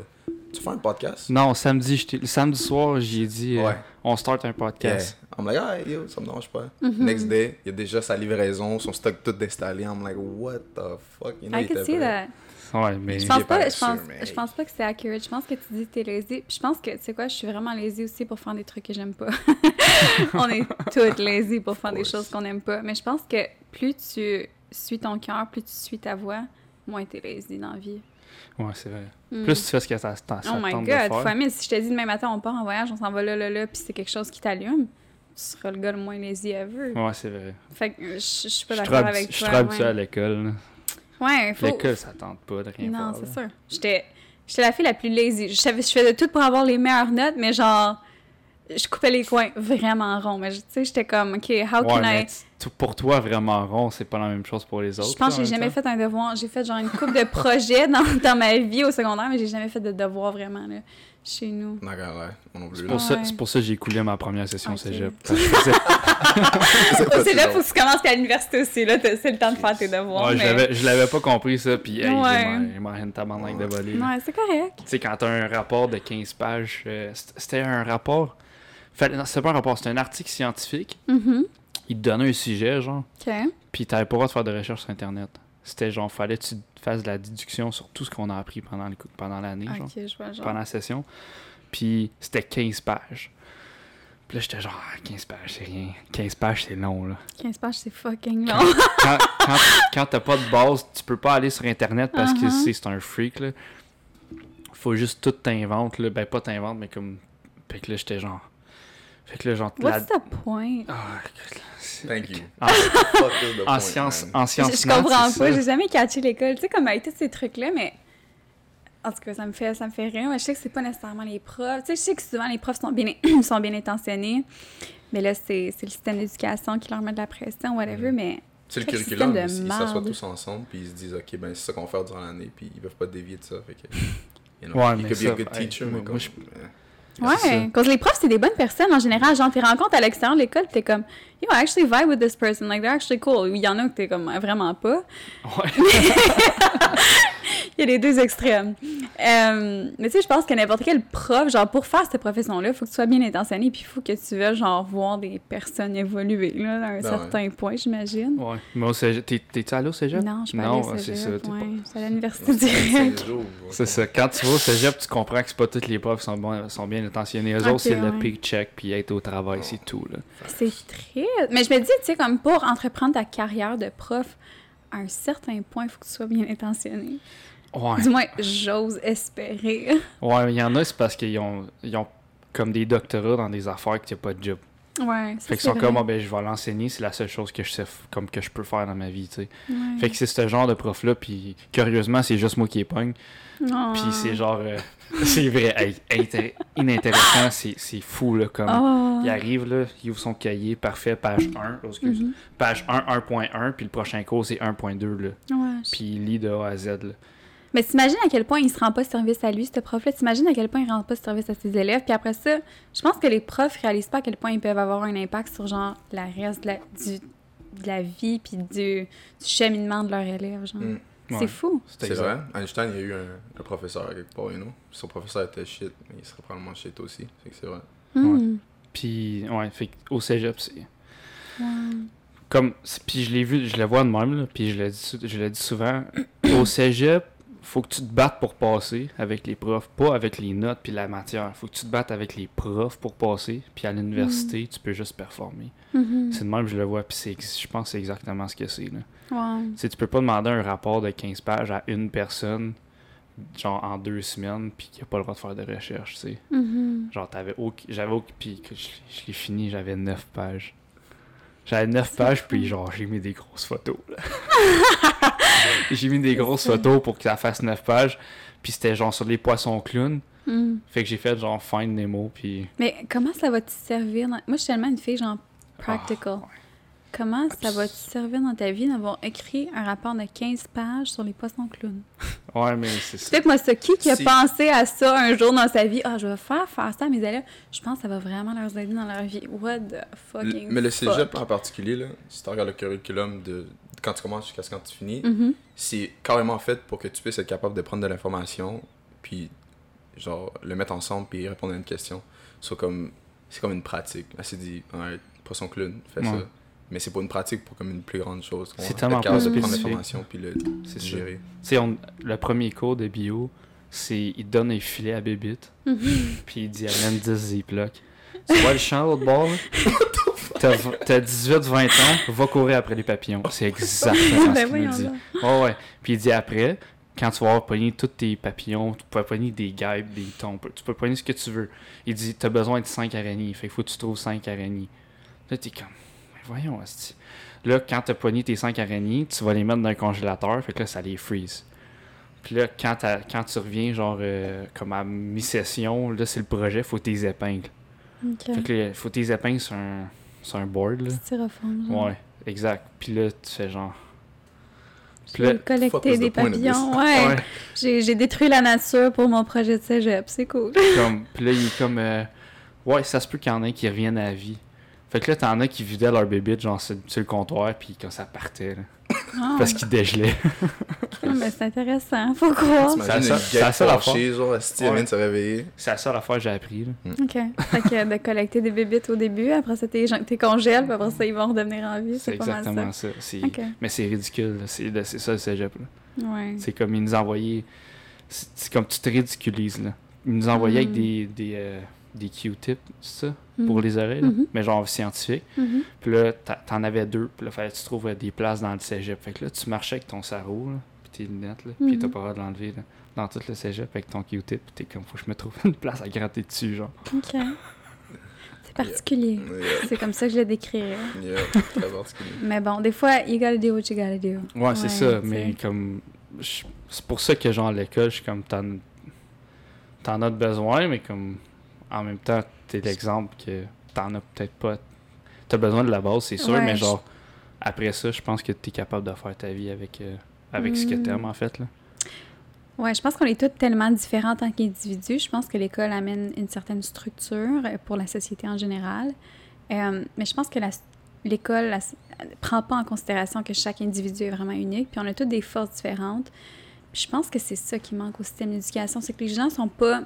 S3: tu fais un podcast?
S1: Non, samedi, le samedi soir, j'ai dit, euh,
S3: Ouais.
S1: on start un
S3: Yeah.
S1: podcast.
S3: I'm like, ah, yo, ça me dérange pas.
S2: Mhm.
S3: Next day, il y a déjà sa livraison, son stock tout installé. I'm like, what the fuck? You know,
S2: I could see
S3: prêt.
S2: that.
S1: Ouais, mais
S2: Je pense pas, je pense, je pense pas que c'est accurate. Je pense que tu dis que t'es lazy. Puis je pense que, tu sais quoi, je suis vraiment lazy aussi pour faire des trucs que j'aime pas. On est toutes lazy pour faire des choses qu'on aime pas. Mais je pense que plus tu suis ton cœur, plus tu suis ta voix, moins t'es lazy dans la vie.
S1: Ouais, c'est vrai.
S2: Mm.
S1: Plus tu fais ce que ça, ça,
S2: oh my
S1: tente de
S2: god,
S1: faire.
S2: famille, si je te dis demain matin, on part en voyage, on s'en va là, là, là, puis c'est quelque chose qui t'allume, tu seras le gars le moins lazy ever.
S1: Ouais, c'est vrai.
S2: Fait que euh, je je suis pas d'accord avec
S1: je suis
S2: toi.
S1: trop habitué à l'école.
S2: Ouais, faut,
S1: L'école, ça tente pas de rien
S2: Non, c'est sûr. J'étais, j'étais la fille la plus lazy. Je, savais, je faisais tout pour avoir les meilleures notes, mais genre, je coupais les coins vraiment ronds. Mais tu sais, j'étais comme, OK, how
S1: Ouais,
S2: can
S1: mais
S2: I...
S1: pour toi, vraiment rond, c'est pas la même chose pour les autres.
S2: Je pense que j'ai jamais
S1: temps.
S2: fait un devoir. J'ai fait genre une coupe de projets dans, dans ma vie au secondaire, mais j'ai jamais fait de devoir vraiment, là, chez nous.
S3: Moi non plus.
S1: C'est pour, ça,
S2: Ouais.
S1: c'est pour ça que j'ai coulé ma première session
S2: Ok.
S1: cégep.
S2: C'est là, faut que tu commences à l'université aussi, là, t'as- c'est le temps de faire tes devoirs.
S1: Ouais, je l'avais- je l'avais pas compris ça, puis hey,
S2: Ouais.
S1: il m'a une tabarnak de voler.
S2: Ouais, c'est correct.
S1: Tu sais, quand t'as un rapport de 15 pages, euh, c'était un rapport. C'était pas un rapport, c'était un article scientifique.
S2: Mhm.
S1: Il te donnait un sujet, genre, puis t'avais pas le droit de faire de recherche sur Internet. C'était genre, fallait que tu fasses de la déduction sur tout ce qu'on a appris pendant le cou- pendant l'année, genre, pendant la session. Puis c'était 15 pages. Puis là, j'étais genre, Ah, 15 pages, c'est rien. 15 pages, c'est long, là.
S2: 15 pages, c'est fucking long.
S1: quand, quand, quand t'as pas de base, tu peux pas aller sur Internet parce que
S2: Uh-huh.
S1: c'est c'est un freak, là. Faut juste tout t'inventes, là. Ben, pas t'inventes, mais comme. Fait que là, j'étais genre. Fait que là, genre, la...
S2: What's the point?
S1: Ah, c'est-
S3: Thank you.
S1: En, en sciences, en
S2: Je,
S1: sciences
S2: je comprends
S1: c'est
S2: pas, j'ai jamais catché l'école. Tu sais, comme avec tous ces trucs-là, mais. En tout cas, ça me fait, ça me fait rire. Mais je sais que c'est pas nécessairement les profs. Tu sais, je sais que souvent les profs sont bien, sont bien intentionnés. Mais là, c'est c'est le système d'éducation qui leur met de la pression, whatever.
S3: Mhm.
S2: Mais
S3: Tu sais, le curriculum, ils ils s'assoient tous ensemble, puis ils se disent, OK, ben c'est ça qu'on va faire durant l'année, puis ils peuvent pas dévier de ça. Fait que, you know,
S1: Ouais, mais ça,
S3: good teacher,
S1: moi-
S3: mais
S1: moi,
S3: comme,
S1: je-
S3: euh,
S2: Ouais, que les profs, c'est des bonnes personnes en général. Genre, t'es rencontres à l'extérieur de l'école, t'es comme, yo, I actually vibe with this person, like, they're actually cool. Il y en a que t'es comme, vraiment pas.
S1: Ouais.
S2: Il y a les deux extrêmes. Euh, mais tu sais, je pense que n'importe quel prof, genre, pour faire cette profession-là, il faut que tu sois bien intentionné, puis il faut que tu veuilles, genre, voir des personnes évoluer, là, à un
S3: Ben
S2: certain point, j'imagine.
S1: Ouais. Mais au cégep, t'es- t'es-tu allé au cégep?
S2: Non, je suis pas
S1: Non,
S2: allée au
S1: c'est
S2: cégep,
S1: ça. pas-
S2: ouais. À l'université
S3: c'est
S2: directe.
S1: C'est ça. Quand tu vas au cégep, tu comprends que c'est pas tous les profs qui sont, bons, sont bien intentionnés. Eux autres, c'est le
S2: ouais.
S1: paycheck puis être au travail, c'est tout. Là.
S2: C'est très... Mais je me dis, tu sais, comme pour entreprendre ta carrière de prof, à un certain point, il faut que tu sois bien intentionné.
S1: Ouais.
S2: Du moins, j'ose espérer.
S1: Ouais, il y en a, c'est parce qu'ils ont, ils ont comme des doctorats dans des affaires n'y a pas de job.
S2: Ouais,
S1: Fait qu'ils sont
S2: vrai.
S1: comme, ah, ben, je vais l'enseigner, c'est la seule chose que je sais, comme que je peux faire dans ma vie, tu sais.
S2: Ouais.
S1: Fait que c'est ce genre de prof-là, puis curieusement, c'est juste moi qui les pogne.
S2: Oh.
S1: Puis c'est genre, euh, c'est vrai, hey, inintéressant, c'est c'est fou, là, comme.
S2: Oh.
S1: Il arrive, là, il ouvre son cahier, parfait, page 1, oh, excuse,
S2: Mhm.
S1: page 1, 1.1, puis le prochain cours, c'est 1.2, là.
S2: Ouais.
S1: Puis il lit de A à Z, là.
S2: Mais t'imagines à quel point il se rend pas service à lui, ce prof-là. T'imagines à quel point il rend pas service à ses élèves. Puis après ça, je pense que les profs réalisent pas à quel point ils peuvent avoir un impact sur, genre, la reste de la, du, de la vie puis du, du cheminement de leurs élèves, genre.
S3: Mm.
S2: C'est fou.
S3: C'est vrai? Einstein, il y a eu un, un professeur à quelque part, you know? Son professeur était shit, mais il serait probablement shit aussi. Fait que c'est vrai.
S2: Mm.
S1: Puis, ouais, fait au cégep, c'est.
S2: Ouais.
S1: Comme. c'est- Puis je l'ai vu, je le vois de même, là, puis je le dis, sou- je le dis souvent. au cégep, faut que tu te battes pour passer avec les profs, pas avec les notes puis la matière. Faut que tu te battes avec les profs pour passer, puis à l'université, tu peux juste performer.
S2: Mhm.
S1: C'est de même, je le vois, puis je pense que c'est exactement ce que c'est, là. Tu sais, tu peux pas demander un rapport de 15 pages à une personne, genre en deux semaines, puis qui a pas le droit de faire de recherche, tu sais.
S2: Mhm.
S1: Genre, t'avais aucun... J'avais aucun... Puis que je, je l'ai fini, j'avais 9 pages. J'avais 9 pages, puis genre, j'ai mis des grosses photos, j'ai mis des grosses photos pour que ça fasse 9 pages. Puis c'était genre sur les poissons clowns.
S2: Mm.
S1: Fait que j'ai fait genre Find Nemo, puis...
S2: Mais comment ça va te servir? dans- Moi, je suis tellement une fille, genre, practical.
S1: Ah, ouais.
S2: Comment ça va te servir dans ta vie d'avoir écrit un rapport de 15 pages sur les poissons clowns?
S1: Ouais, mais c'est ça.
S2: Explique-moi ça. Qui qui a pensé à ça un jour dans sa vie? Ah, je vais faire faire ça à mes élèves. Je pense que ça va vraiment leur aider dans leur vie. What the fucking
S3: mais le cégep
S2: fuck?
S3: en particulier, là, si tu regardes le curriculum de quand tu commences jusqu'à ce quand tu finis,
S2: Mhm.
S3: c'est carrément fait pour que tu puisses être capable de prendre de l'information, puis genre le mettre ensemble, puis répondre à une question. Soit comme, c'est comme une pratique. Là, c'est dit, ouais, poisson clown, fais
S1: Ouais.
S3: ça. Mais c'est pas une pratique pour comme une plus grande chose.
S1: C'est tellement
S2: pas
S3: de prendre l'information, puis le gérer.
S1: Tu sais, on- le premier cours de bio, c'est... Il te donne un filet à bébite. Puis il dit amène 10 ziplocs. Tu vois le champ l'autre bord là? T'as v- T'as 18-20 ans, va courir après les papillons. C'est exactement
S2: Ben
S1: ce qu'il nous dit.
S2: donc.
S1: Ouais. Puis il dit après, quand tu vas avoir pogné tous tes papillons, tu peux pogner des guêpes, des thons, tu peux pogner ce que tu veux. Il dit t'as besoin de 5 araignées, fait qu'il faut que tu trouves 5 araignées. Là, t'es comme, voyons, asti. Là, quand t'as pogné tes 5 araignées, tu vas les mettre dans un congélateur, fait que là, ça les freeze. Puis là, quand, tu reviens, genre, euh, comme à mi-session, là, c'est le projet, faut tes épingles.
S2: Ok.
S1: Fait que là, faut tes épingles sur un, sur un board, là.
S2: Styrofoam, genre.
S1: Ouais, exact. Puis là, tu fais genre.
S2: Je
S1: Puis là,
S2: vais collecter des
S3: this?
S2: papillons. Ouais.
S1: ouais.
S2: J'ai j'ai détruit la nature pour mon projet de cégep. C'est cool.
S1: comme, puis là, il est comme. euh, ouais, ça se peut qu'il y en ait qui reviennent à la vie. Fait que là, t'en as qui vidaient leur bébé, genre, sur, sur le comptoir, puis quand ça partait, là,
S2: Ah,
S1: parce qu'ils dégelaient.
S2: ah, mais c'est intéressant. Faut croire.
S1: C'est la seule
S3: réveiller.
S1: C'est la seule affaire que j'ai appris, là.
S2: OK. Fait que de collecter des bébites au début, après ça, t'es t'es congèles, puis après ça, ils vont redevenir en vie.
S1: C'est
S2: C'est pas mal
S1: exactement
S2: ça.
S1: ça. Mais c'est ridicule, là. c'est c'est ça le cégep. là.
S2: Ouais.
S1: C'est comme ils nous envoyaient. C'est c'est comme tu te ridiculises, là. Ils nous envoyaient avec
S2: Mm.
S1: des, des, euh, des Q-tips, c'est ça,
S2: Mhm.
S1: pour les oreilles, là.
S2: Mhm.
S1: mais genre scientifique.
S2: Mhm.
S1: Puis là, t'en avais deux, puis là, fallait que tu trouves euh, des places dans le cégep. Fait que là, tu marchais avec ton sarrau, là, puis tes lunettes, là, puis
S2: Mhm.
S1: t'as pas le droit de l'enlever, dans tout le cégep avec ton Q-tip, puis t'es comme, faut que je me trouve une place à gratter dessus, genre.
S2: OK. C'est particulier.
S3: Yeah,
S2: C'est comme ça que je le décrirais.
S3: yeah, très particulier.
S2: Mais bon, des fois, you gotta do what you gotta do.
S1: Ouais, c'est ça, mais comme. C'est pour ça que, genre, à l'école, je suis comme. T'en, t'en as besoin, mais comme. En même temps, t'es l'exemple que t'en as peut-être pas. T'as besoin de la base, c'est sûr,
S2: Ouais,
S1: mais genre, après ça, je pense que t'es capable de faire ta vie avec, euh, avec ce que
S2: Mm.
S1: t'aimes, en fait, là.
S2: Ouais, je pense qu'on est tous tellement différents en tant qu'individus. Je pense que l'école amène une certaine structure euh, pour la société en général. Euh, mais je pense que l'école la- prend pas en considération que chaque individu est vraiment unique. Puis on a toutes des forces différentes. Puis je pense que c'est ça qui manque au système d'éducation, c'est que les gens sont pas.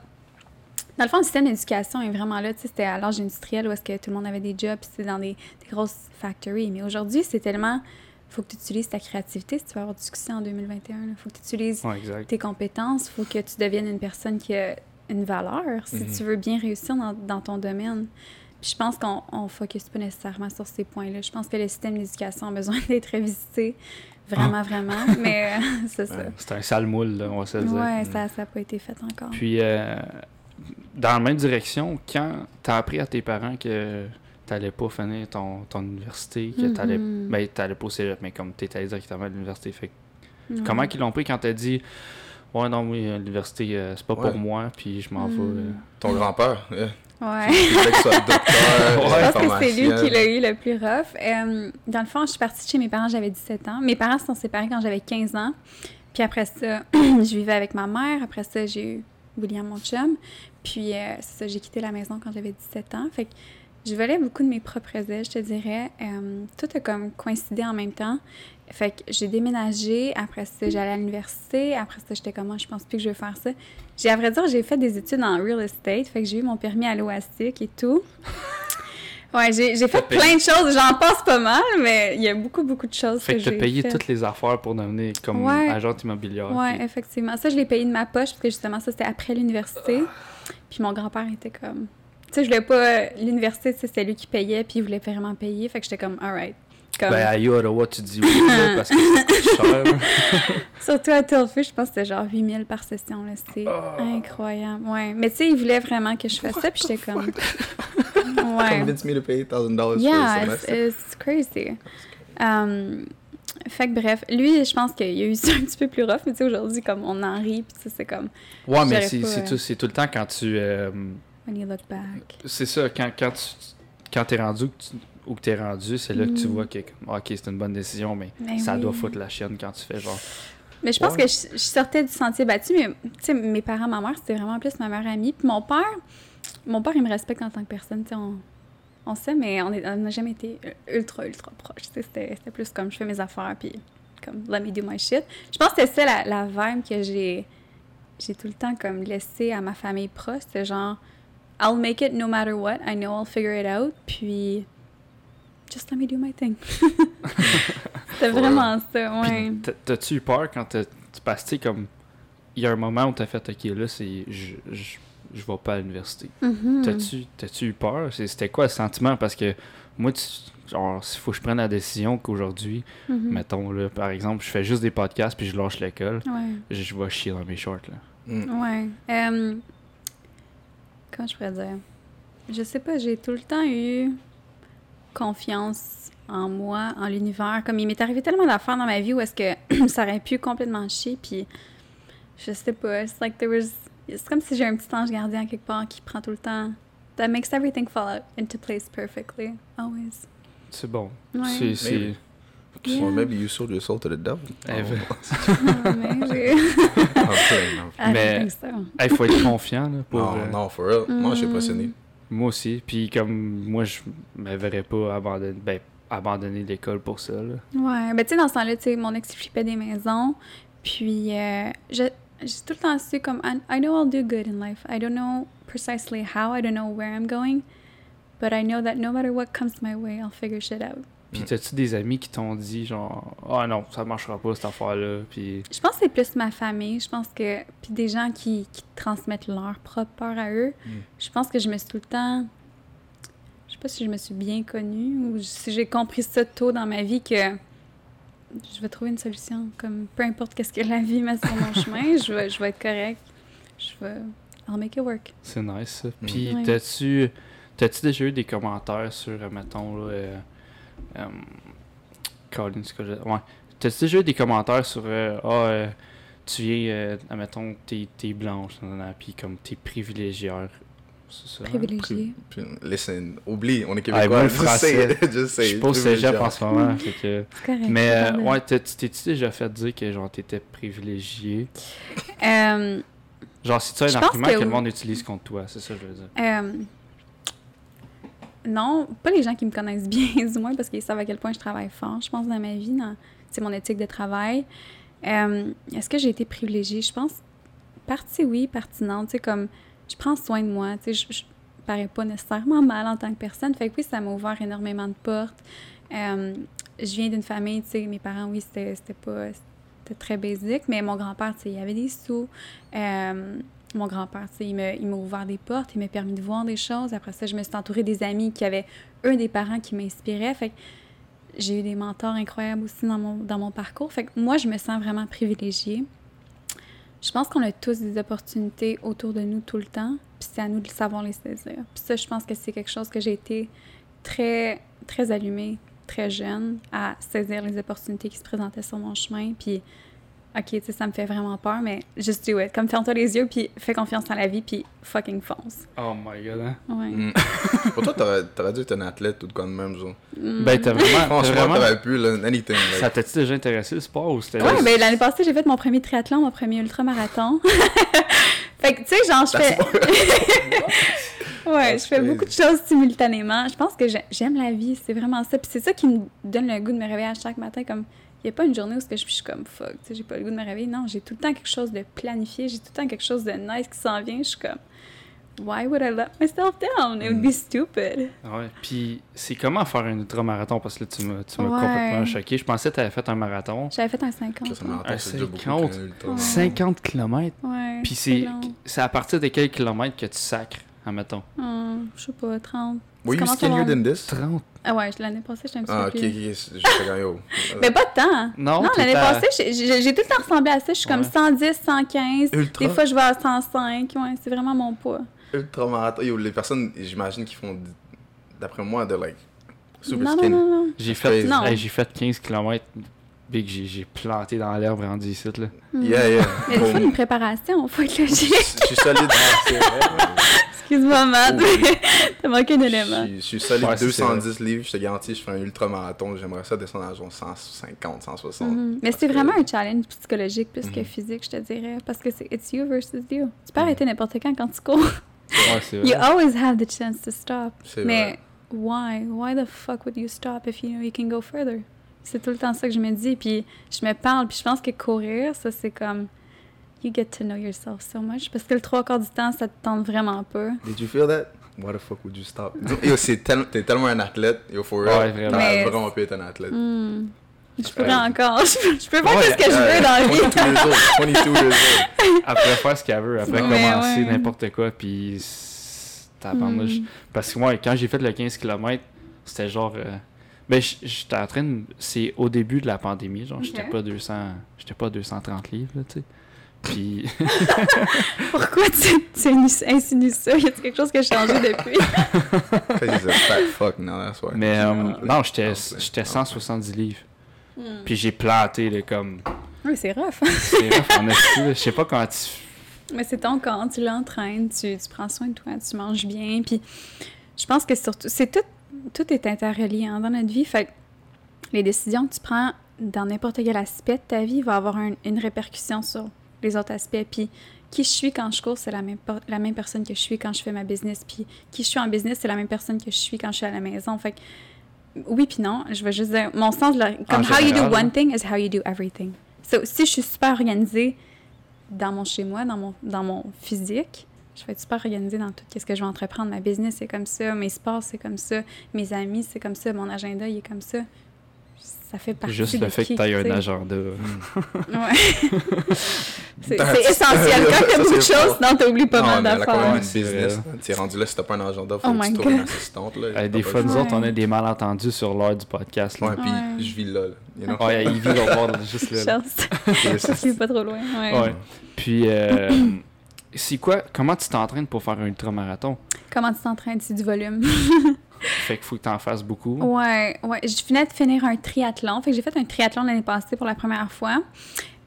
S2: Dans le fond, le système d'éducation est vraiment là. Tu sais, c'était à l'âge industriel où est-ce que tout le monde avait des jobs, c'était dans des, des grosses factories. Mais aujourd'hui, c'est tellement. faut que tu utilises ta créativité si tu veux avoir du succès en 2021. Il faut que tu utilises
S1: Ouais,
S2: tes compétences, il faut que tu deviennes une personne qui a une valeur si
S3: Mhm.
S2: tu veux bien réussir dans, dans ton domaine. Puis je pense qu'on ne focus pas nécessairement sur ces points-là. Je pense que le système d'éducation a besoin d'être revisité. Vraiment, vraiment. Mais euh, c'est ça.
S3: Ouais.
S1: C'est un sale moule, là, on va se le dire.
S2: Ouais, ça n'a pas été fait encore.
S1: Puis, euh, dans la même direction, quand t'as appris à tes parents que t'allais pas finir ton, ton université, que t'allais,
S2: Mhm.
S1: ben, t'allais pas au cégep, mais comme t'étais allé directement à l'université, fait comment qu'ils l'ont pris quand t'as dit Ouais, non, oui, euh, l'université, euh, c'est pas
S3: Ouais.
S1: pour moi, puis je m'en vais.
S2: Mm.
S1: euh.
S3: Ton grand-père, yeah.
S2: Ouais. Je pense que c'est lui qui l'a eu le plus rough. Euh, dans le fond, je suis partie de chez mes parents, j'avais 17 ans. Mes parents se sont séparés quand j'avais 15 ans. Puis après ça, je vivais avec ma mère. Après ça, j'ai eu William, mon chum. Puis euh, ça, j'ai quitté la maison quand j'avais 17 ans. Fait que je volais beaucoup de mes propres ailes, je te dirais. Euh, tout a comme coïncidé en même temps. Fait que j'ai déménagé. Après ça, j'allais à l'université. Après ça, j'étais comme, Ah, je pense plus que je vais faire ça. J'ai, à vrai dire, j'ai fait des études en real estate. Fait que j'ai eu mon permis à l'OASIC et tout. Ouais, j'ai, j'ai fait
S1: payé-
S2: plein de choses. J'en passe pas mal, mais il y a beaucoup, beaucoup de choses
S1: Fait
S2: que,
S1: que
S2: j'ai
S1: payé toutes les affaires pour devenir comme
S2: Ouais.
S1: agent immobilière.
S2: Ouais,
S1: puis-
S2: effectivement. Ça, je l'ai payé de ma poche parce que justement, ça, c'était après l'université. Puis mon grand-père était comme. Tu sais, je voulais pas. L'université, c'était lui qui payait, puis il voulait vraiment payer. Fait que j'étais comme, alright. Comme...
S1: Ben, à Ottawa, tu dis oui, là, parce que coûte cher.
S2: Surtout à Tilfish, je pense que c'était genre 8000 par session. là. C'est
S1: Oh.
S2: incroyable. Ouais. Mais tu sais, il voulait vraiment que je fasse ça, puis j'étais comme. Ouais.
S3: Convince me to pay $1,000
S2: Yeah,
S3: for a
S2: it's, it's crazy. Um, fait que bref, lui, je pense qu'il y a eu ça un petit peu plus rough, mais tu sais, aujourd'hui, comme on en rit, puis tu sais, c'est comme,
S1: Ouais, mais c'est
S2: pas,
S1: c'est
S2: euh,
S1: tout, c'est tout le temps quand tu. euh,
S2: when you look back.
S1: c'est ça, quand, quand tu. Quand t'es rendu tu- où que t'es rendu, c'est là que tu
S2: Mm.
S1: vois que, comme, ok, c'est une bonne décision, mais
S2: Ben
S1: ça
S2: oui.
S1: doit foutre la chienne quand tu fais genre.
S2: Mais je pense
S3: Ouais.
S2: que je, je sortais du sentier battu, mais tu sais, mes parents, ma mère, c'était vraiment plus ma meilleure amie. Puis mon père, mon père, il me respecte en tant que personne, tu sais, on, on sait, mais on n'a jamais été ultra, ultra proches. Tu sais, c'était c'était plus comme je fais mes affaires, puis comme let me do my shit. Je pense que c'était ça la, la vibe que j'ai j'ai tout le temps comme laissé à ma famille proche. C'était genre, I'll make it no matter what. I know I'll figure it out. Puis, just let me do my thing. C'était vraiment ça, ouais.
S1: T'as-tu eu peur quand t'as- tu passes, tu sais, comme. Il y a un moment où t'as fait, ok, là, c'est. Je, je, je vais pas à l'université.
S2: Mhm.
S1: T'as-tu t'as-tu eu peur? C'est- C'était quoi le sentiment? Parce que moi, tu, genre, s'il faut que je prenne la décision qu'aujourd'hui,
S2: Mhm.
S1: mettons, là, par exemple, je fais juste des podcasts puis je lâche l'école,
S2: Ouais.
S1: je, je vais chier dans mes shorts, là.
S3: Mm.
S2: Ouais. Euh, comment je pourrais dire? Je sais pas, j'ai tout le temps eu confiance en moi, en l'univers. Comme il m'est arrivé tellement d'affaires dans ma vie où est-ce que ça aurait pu complètement chier, puis je sais pas. It's like there was... C'est comme si j'ai un petit ange gardien quelque part qui prend tout le temps... That makes everything fall out into place perfectly. Always.
S1: C'est bon.
S2: Ouais.
S1: C'est- C'est.
S3: Maybe.
S2: Yeah.
S3: Or maybe you sold your soul to the devil.
S1: Eh,
S3: Oh.
S2: Mais j'ai...
S3: I'm playing, I'm
S2: I
S1: Mais-
S2: think so.
S1: Il faut être confiant, là, pour.
S3: Non,
S1: euh,
S3: non, for real. Moi, je suis
S2: Mm.
S1: Moi aussi. Puis comme moi, je me verrais pas abandonner, ben, abandonner l'école pour ça. Là.
S2: Ouais, ben tu sais, dans ce temps-là, tu sais, mon ex flippait des maisons. Puis, euh, j'ai tout le temps su comme, I know I'll do good in life. I don't know precisely how, I don't know where I'm going. But I know that no matter what comes my way, I'll figure shit out.
S1: Puis
S3: Mm.
S1: t'as-tu des amis qui t'ont dit genre Ah non, ça marchera pas cette affaire-là. Puis
S2: Je pense que c'est plus ma famille. Je pense que. Puis des gens qui, qui transmettent leur propre peur à eux.
S3: Mm.
S2: Je pense que je me suis tout le temps. Je sais pas si je me suis bien connue ou si j'ai compris ça tôt dans ma vie que je vais trouver une solution. Comme peu importe qu'est-ce que la vie met sur mon chemin, je vais, je vais être correct. Je vais. I'll make it work.
S1: c'est nice ça.
S3: Mm.
S1: Puis
S2: Ouais.
S1: t'as-tu T'as-tu déjà eu des commentaires sur, euh, mettons, là, euh, euh, Colin, je- ouais. T'as-tu déjà eu des commentaires sur, euh, ah, euh, tu viens, euh, admettons, t'es, t'es blanche, puis comme t'es privilégiée. C'est ça? hein?
S2: Privilégié.
S3: Listen, oublie, on est
S1: Ah,
S3: québécois. say
S1: français. Je suis
S3: it,
S1: pas au cégep en ce moment, fait que...
S2: C'est correct.
S1: Mais, euh, ouais, t'es-tu déjà fait dire que, genre, t'étais privilégié? Genre, si tu as
S2: Je
S1: un argument
S2: que
S1: que, le monde utilise contre toi, c'est ça que je veux dire.
S2: Non, pas les gens qui me connaissent bien, du moins, parce qu'ils savent à quel point je travaille fort, je pense, dans ma vie. dans- C'est mon éthique de travail. Euh, Est-ce que j'ai été privilégiée? Je pense, partie oui, partie non. Tu sais, comme, je prends soin de moi. Tu sais, je, je parais pas nécessairement mal en tant que personne. Fait que oui, ça m'a ouvert énormément de portes. Euh, je viens d'une famille, tu sais, mes parents, oui, c'était c'était pas... C'était très basique, mais mon grand-père, tu sais, il avait des sous. Euh, mon grand-père, il m'a il m'a ouvert des portes, il m'a permis de voir des choses. Après ça, je me suis entourée des amis qui avaient, eux, des parents qui m'inspiraient. Fait j'ai eu des mentors incroyables aussi dans mon, dans mon parcours. Fait que moi, je me sens vraiment privilégiée. Je pense qu'on a tous des opportunités autour de nous tout le temps, puis c'est à nous de savoir les saisir. Puis ça, je pense que c'est quelque chose que j'ai été très, très allumée, très jeune, à saisir les opportunités qui se présentaient sur mon chemin. Puis, OK, tu sais, ça me fait vraiment peur, mais just do it. Comme ferme-toi les yeux, puis fais confiance en la vie, puis fucking fonce.
S1: Oh my god, hein?
S2: Ouais.
S3: Mm. Pour toi, t'aurais, t'aurais dû être un athlète ou de quoi de même, genre.
S2: Mm.
S1: Ben, t'as vraiment. t'as
S3: Franchement,
S1: vraiment...
S3: t'aurais pu, là, anything. like.
S1: Ça t'a-tu déjà intéressé le sport ou c'était
S2: Ouais,
S1: juste-
S2: ben l'année passée, j'ai fait mon premier triathlon, mon premier ultramarathon. fait que, tu sais, genre, je fais. ouais, je fais beaucoup de choses simultanément. Je pense que j'ai- j'aime la vie, c'est vraiment ça. Puis c'est ça qui me donne le goût de me réveiller à chaque matin. Comme, n'y a pas une journée où ce que je suis comme fuck, tu sais, j'ai pas le goût de me réveiller. Non, j'ai tout le temps quelque chose de planifié, j'ai tout le temps quelque chose de nice qui s'en vient. Je suis comme, why would I let myself down? It would be stupid.
S1: Ouais. Puis c'est comment faire un ultramarathon? Parce que là, tu m'as, tu m'as
S2: Ouais.
S1: complètement choqué. Je pensais que tu avais fait un marathon.
S2: J'avais fait un 50.
S3: Ça, ça m'entend,
S1: Un
S3: beaucoup
S1: 50.
S3: qu'un ultra.
S2: Ouais.
S1: 50 km.
S2: Ouais.
S1: Puis c'est à partir de quels kilomètres que tu sacres, admettons?
S2: Hum, je sais pas, 30.
S3: Were you skinnier than this?
S1: 30.
S2: Ah ouais, l'année passée, j'étais un petit
S3: Ah,
S2: peu
S3: ok, ok, ok, je fais yo.
S2: Mais pas de temps.
S1: Non,
S2: Non, l'année passée, j'ai- tout le temps ressemblé à ça. Je suis comme
S1: Ouais.
S2: 110, 115.
S3: Ultra.
S2: Des fois, je vais à 105. Ouais, c'est vraiment mon poids.
S3: Ultra marathon. Yo, les personnes, j'imagine, qui font, d'après moi, de like, super
S2: non, non, non, non.
S1: J'ai fait, hey, fait 15 km. Big, j'ai, j'ai planté dans l'herbe rendu ici, là.
S3: Yeah, yeah.
S2: Mais il faut
S3: Bon,
S2: une préparation, faut être logique.
S3: Je suis solide. Vrai.
S2: Excuse-moi, Matt.
S3: Oh.
S2: T'as manqué un
S3: Je
S2: élément.
S3: suis- je suis solide
S1: Ouais, ça, c'est
S3: 210 livres, je te garantis, je ferai un ultra-marathon. J'aimerais ça descendre à genre 150, 160.
S2: Mhm. Mais c'est
S3: que-
S2: vraiment un challenge psychologique plus que
S3: Mhm.
S2: physique, je te dirais. Parce que c'est it's you versus you. Tu peux arrêter n'importe quand quand tu cours.
S1: Ouais, c'est
S2: You
S1: vrai.
S2: always have the chance to stop.
S3: C'est
S2: Mais
S3: vrai.
S2: why? Why the fuck would you stop if you know you can go further? C'est tout le temps ça que je me dis. Puis je me parle. Puis je pense que courir, ça, c'est comme... You get to know yourself so much. Parce que le trois quarts du temps, ça te tente vraiment pas.
S3: Did you feel that? Why the fuck would you stop? Yo, c'est tel- t'es tellement un athlète, yo, for real.
S1: Ouais, vraiment.
S2: Mais-
S3: vraiment pu être un athlète.
S2: Hmm. Je pourrais encore. Je peux, je peux faire
S1: Ouais,
S2: tout ce que je
S3: Euh,
S2: veux dans la vie.
S3: 22 years old, 22 years old.
S1: Après faire ce qu'elle veut, après commencer
S2: ouais.
S1: n'importe quoi, puis.
S2: Hmm.
S1: Parce que moi, quand j'ai fait le 15 km, c'était genre. euh, Ben, j'étais en train de. C'est au début de la pandémie, genre, j'étais pas 200. J'étais pas 230 livres, là, tu sais. Puis.
S2: Pourquoi tu, tu insinues ça? Y a quelque chose qui a changé depuis?
S3: Fuck now, that's why.
S1: Mais euh, non, j'étais
S3: Ah, c'est-
S1: j'étais
S3: ah,
S1: 170 livres.
S2: Hmm.
S1: Puis j'ai planté, là, comme.
S2: Oui, c'est rough.
S1: C'est rough, en. Je sais pas comment tu.
S2: Mais c'est ton corps, tu l'entraînes, tu, tu prends soin de toi, tu manges bien. Puis je pense que surtout, c'est tout, tout est interrelié hein, dans notre vie. Fait que les décisions que tu prends dans n'importe quel aspect de ta vie va avoir un- une répercussion sur les autres aspects. Puis qui je suis quand je cours, c'est la même, por- la même personne que je suis quand je fais ma business. Puis qui je suis en business, c'est la même personne que je suis quand je suis à la maison. Fait que oui puis non, je vais juste dire, mon sens la- Comme how you do one
S1: là.
S2: thing is how you do everything. So, si je suis super organisée dans mon chez-moi, dans mon, dans mon physique, je vais être super organisée dans tout ce que je vais entreprendre. Ma business, c'est comme ça. Mes sports, c'est comme ça. Mes amis, c'est comme ça. Mon agenda, il est comme ça. Ça fait partie
S1: Juste
S2: de
S1: le fait que
S2: qui,
S1: tu aies
S2: tu
S1: un agenda.
S2: Ouais. c'est essentiel. Quand t'as beaucoup de choses, sinon t'oublies pas
S3: non,
S2: mal d'affaires.
S3: même
S1: Ouais,
S3: une
S1: c'est
S3: business.
S1: vrai.
S3: Tu es rendu là, si t'as pas un agenda, faut
S2: Oh
S3: que tu trouves une assistante. Là,
S1: Euh, des fois, nous autres, on a des malentendus sur l'heure du podcast. Là.
S3: Ouais, puis
S2: Ouais.
S3: je vis là, là. You know?
S1: Ouais, il vit au bord, juste là.
S2: Chance.
S3: C'est-
S2: suit pas trop loin. Ouais.
S1: Ouais. Puis, euh, c'est quoi, comment tu t'entraînes pour faire un ultramarathon?
S2: Comment tu t'entraînes? C'est du volume.
S1: Fait qu'il faut que tu en fasses beaucoup.
S2: Ouais, ouais. Je venais de finir un triathlon. Fait que j'ai fait un triathlon l'année passée pour la première fois.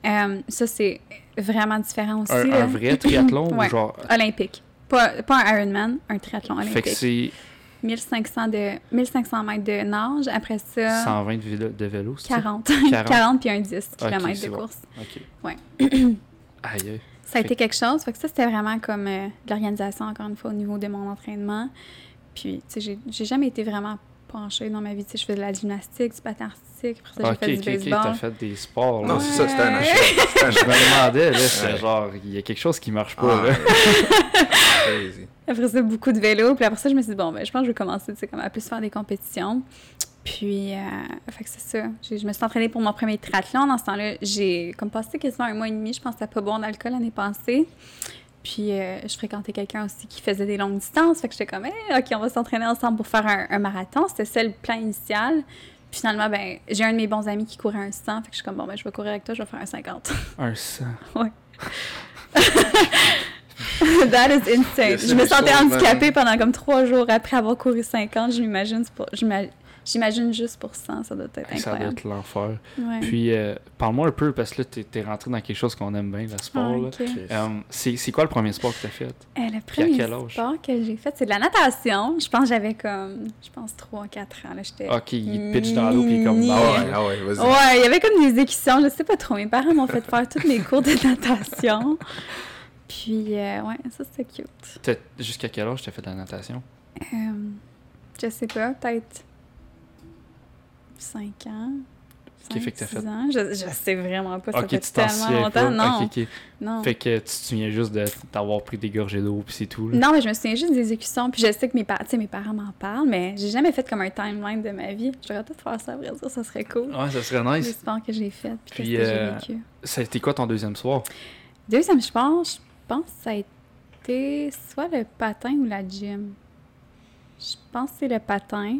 S2: Euh, ça, c'est vraiment différent aussi.
S1: Un, vrai triathlon ou
S2: Ouais.
S1: genre.
S2: Olympique. Pas, pas un Ironman, un triathlon
S1: Fait que
S2: olympique.
S1: c'est
S2: 1500, de, 1500 mètres de nage. Après ça,
S1: 120 de vélo, de vélo c'est ça?
S2: 40.
S1: 40.
S2: 40 puis un 10
S1: Ok,
S2: km de
S1: bon.
S2: course.
S1: Ok.
S2: Ouais.
S1: Aïe.
S2: Ça a été quelque chose. Fait que ça, c'était vraiment comme euh, de l'organisation, encore une fois, au niveau de mon entraînement. Puis, tu sais, j'ai- j'ai jamais été vraiment penchée dans ma vie. Tu sais, je faisais de la gymnastique, du patin artistique. Après ça,
S1: Ok,
S2: j'ai fait
S1: ok,
S2: du
S1: ok,
S2: baseball.
S1: t'as fait des sports. là.
S3: Non, c'est ça, c'était un achat.
S1: Je me demandais, là,
S3: Ouais.
S1: genre, il y a quelque chose qui marche pas,
S3: Ah,
S1: là.
S3: Crazy.
S2: Après ça, beaucoup de vélo. Puis après ça, je me suis dit, bon, ben, je pense que je vais commencer, tu sais, comme à plus faire des compétitions. Puis, euh, fait que c'est ça. Je me suis entraînée pour mon premier triathlon. Dans ce temps-là, j'ai comme passé quasiment un mois et demi. Je pense que c'était pas bon d'alcool l'année passée. Puis, euh, je fréquentais quelqu'un aussi qui faisait des longues distances. Fait que j'étais comme, Hey, OK, on va s'entraîner ensemble pour faire un, un marathon. C'était ça le plan initial. Puis finalement, ben, j'ai un de mes bons amis qui courait un 100. Fait que je suis comme, bon, ben, je vais courir avec toi, je vais faire un 50.
S1: Un sang.
S2: That is insane. Je me sentais handicapée pendant comme trois jours après avoir couru 50. Je m'imagine, j'ima- j'imagine juste pour 100, ça doit être
S1: Ça doit
S2: incroyable.
S1: être l'enfer.
S2: Ouais.
S1: Puis, euh, parle-moi un peu, parce que là, t'es es rentré dans quelque chose qu'on aime bien, le sport.
S2: Ah.
S1: Euh, c'est c'est quoi le premier sport que t'as fait?
S2: Euh, le premier
S1: quel âge?
S2: sport que j'ai fait, c'est de la natation. Je pense que j'avais comme, je pense 3-4 ans. Là.
S1: Ok, il pitch dans l'eau, puis comme.
S3: Ah
S1: Ah
S3: ouais,
S1: ouais.
S3: ah ouais, vas-y.
S2: Ouais, il y avait comme des écussons, je sais pas trop. Mes parents m'ont fait faire tous mes cours de natation. Puis, euh, ouais, ça c'était cute.
S1: Jusqu'à quel âge t'as fait de la natation?
S2: Euh, je sais pas, peut-être 5 ans.
S1: Ok, fait que t'as
S2: 5,
S1: fait-
S2: 6 ans. Je, je sais vraiment pas, ça
S1: ok,
S2: fait
S1: tu t'en
S2: tellement
S1: souviens
S2: longtemps. Non,
S1: Ok, ok.
S2: non.
S1: Fait que tu te souviens juste de- d'avoir pris des gorgées d'eau, puis c'est tout. là.
S2: Non, mais je me souviens juste des écussons. Puis je sais que mes, par- parents m'en parlent, mais j'ai jamais fait comme un timeline de ma vie. J'aurais peut-être faire ça, à vrai dire, ça serait cool.
S1: Ouais, ça serait
S2: Les
S1: nice.
S2: sports que j'ai fait, puis,
S1: Puis,
S2: qu'est-ce que
S1: euh,
S2: j'ai vécu.
S1: C'était quoi ton deuxième soir?
S2: Deuxième sport, je pense que ça a été soit le patin ou la gym. Je pense que c'est le patin.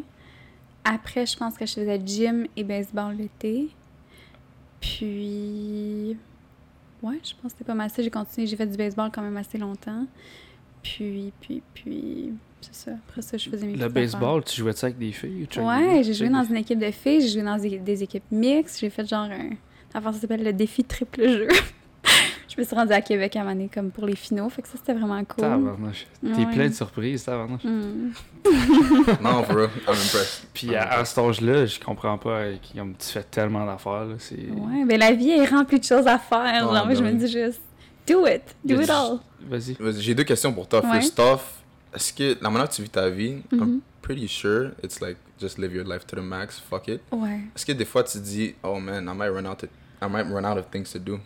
S2: Après, je pense que je faisais gym et baseball l'été. Puis, ouais, je pense que c'était pas mal ça. J'ai continué, j'ai fait du baseball quand même assez longtemps. Puis, puis, puis, c'est ça. Après ça, je faisais mes
S1: Le baseball, tu jouais ça avec des filles? jouais-
S2: Ouais, j'ai joué dans une équipe de filles, j'ai joué dans des, des équipes mixtes, j'ai fait genre un. Enfin, ça s'appelle le défi triple jeu. je me suis rendue à Québec à un moment donné, comme pour les finaux, fait que ça c'était vraiment cool.
S1: Tabarnouche. T'es
S2: Ouais.
S1: plein de surprises, tabarnouche.
S2: Hmm.
S3: Non, for real, I'm impressed.
S1: Puis à, à cet âge-là, je comprends pas, euh, comme tu fais tellement d'affaires, là, c'est...
S2: Ouais, mais la vie est remplie de choses à faire.
S3: Ouais,
S2: genre, moi, je
S3: ben
S2: me
S3: oui.
S2: dis juste, do it, do it all.
S1: Vas-y.
S3: Vas-y, J'ai deux questions pour toi.
S2: Ouais.
S3: First off, est-ce que la manière que tu vis ta vie, I'm
S2: Mhm.
S3: pretty sure it's like just live your life to the max, fuck it.
S2: Ouais.
S3: Est-ce que des fois tu te dis, oh man, I might run out, of, I might run out of things to do?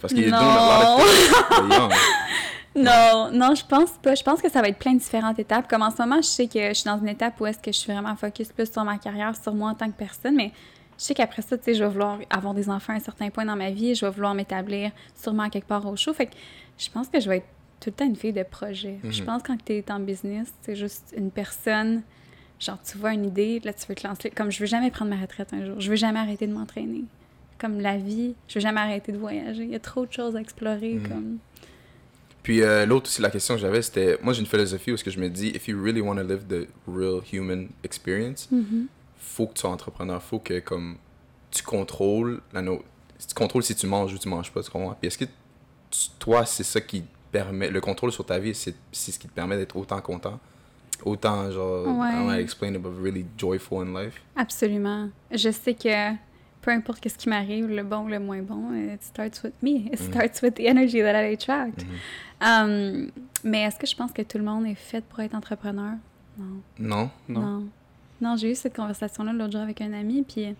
S3: Parce qu'il. You're young.
S2: Non, non, je pense pas. Je pense que ça va être plein de différentes étapes. Comme en ce moment, je sais que je suis dans une étape où est-ce que je suis vraiment focus plus sur ma carrière, sur moi en tant que personne, mais je sais qu'après ça, tu sais, je vais vouloir avoir des enfants à un certain point dans ma vie, je vais vouloir m'établir sûrement quelque part au chaud. Fait que je pense que je vais être tout le temps une fille de projet. Je
S3: Mhm.
S2: pense que quand tu es en business, c'est juste une personne, genre tu vois une idée, là tu veux te lancer. Comme je veux jamais prendre ma retraite un jour, je veux jamais arrêter de m'entraîner. Comme la vie, je veux jamais arrêter de voyager. Il y a trop de choses à explorer.
S3: Mhm.
S2: Comme...
S3: Puis euh, l'autre aussi, la question que j'avais, c'était, moi j'ai une philosophie où ce que je me dis, if you really want to live the real human experience,
S2: Mhm.
S3: faut que tu sois entrepreneur, faut que comme tu contrôles la no- tu contrôles si tu manges ou tu manges pas, tu comprends? Puis est-ce que tu- toi, c'est ça qui permet, le contrôle sur ta vie, c'est c'est ce qui te permet d'être autant content, autant genre,
S2: Ouais.
S3: I don't know how to explain it, but really joyful in life?
S2: Absolument. Je sais que peu importe ce qui m'arrive, le bon ou le moins bon, it starts with me. It starts with the energy that I attract. Um, mais est-ce que je pense que tout le monde est fait pour être entrepreneur? Non.
S3: Non?
S1: Non.
S2: Non. Non, j'ai eu cette conversation-là l'autre jour avec un ami, puis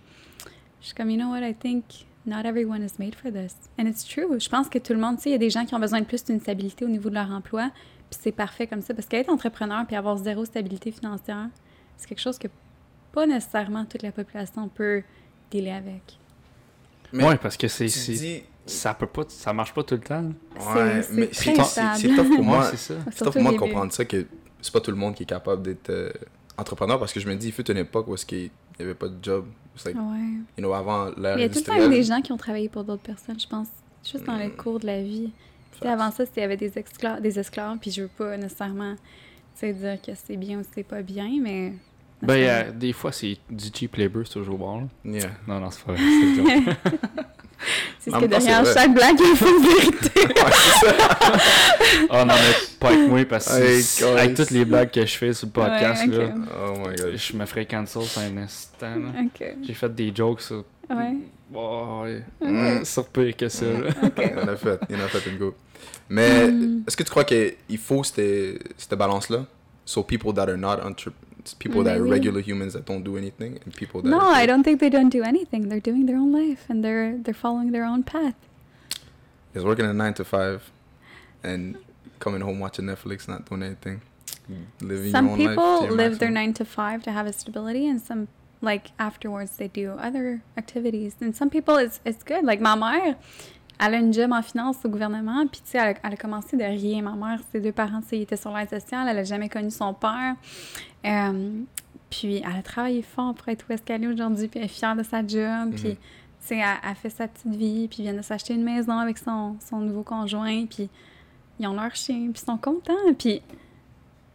S2: je suis comme, you know what, I think not everyone is made for this. And it's true. Je pense que tout le monde, tu sais, il y a des gens qui ont besoin de plus d'une stabilité au niveau de leur emploi, puis c'est parfait comme ça, parce qu'être entrepreneur puis avoir zéro stabilité financière, c'est quelque chose que pas nécessairement toute la population peut dealer avec.
S3: Mais
S1: ouais, parce que c'est...
S3: dis,
S1: Ça peut pas... Ça marche pas tout le temps.
S3: ouais,
S2: c'est
S3: mais
S2: très
S3: c'est tough- pour moi.
S1: c'est
S3: tough pour moi de comprendre ça, que c'est pas tout le monde qui est capable d'être euh, entrepreneur, parce que je me dis, il fut une époque où est-ce qu'il y avait pas de job. Like,
S2: Ouais.
S3: you know, avant l'ère
S2: il y a tout le temps des gens qui ont travaillé pour d'autres personnes, je pense, juste dans le
S3: Mm.
S2: cours de la vie. Avant ça, c'était- il y avait des, esclaves, des esclaves, puis je veux pas nécessairement dire que c'est bien ou c'est pas bien, mais.
S1: Ben, y a- des fois, c'est du cheap labor, c'est toujours bon.
S3: Yeah.
S1: Non, non, c'est pas vrai. c'est
S2: ce que derrière chaque blague, il y a une vérité.
S1: oh non, mais pas avec moi, parce que
S3: Hey,
S1: c'est- avec toutes les blagues que je fais sur le podcast,
S2: Ouais,
S1: là.
S3: Oh my god.
S1: je me ferais cancel sur un instant. J'ai fait des jokes sur.
S2: Ouais.
S1: Oh, ouais.
S3: Mm.
S1: Sur pire que ça.
S3: Il en a fait, il en a fait une go. Mais
S2: Mm.
S3: est-ce que tu crois qu'il faut cette, cette balance-là? So people that are not entre people that are regular humans that don't do anything and people that
S2: No, I don't think they don't do anything. They're doing their own life and they're they're following their own path.
S3: is working a 9 to 5 and coming home watching Netflix not doing anything. Living
S2: some
S3: your own life.
S2: people
S3: your
S2: live their nine to five to have a stability, and some like afterwards they do other activities. And some people it's it's good. Like ma mère, elle a une job en finance au gouvernement, puis tu sais, elle, a- elle a commencé de rien. Ma mère, ses deux parents, ils étaient sur l'aide sociale, elle a jamais connu son père. Euh, puis elle a travaillé fort pour être où est-ce qu'elle est aujourd'hui, puis elle est fière de sa job, puis
S3: Mhm.
S2: tu sais, elle, elle fait sa petite vie, puis vient de s'acheter une maison avec son, son nouveau conjoint, puis ils ont leur chien, puis ils sont contents, puis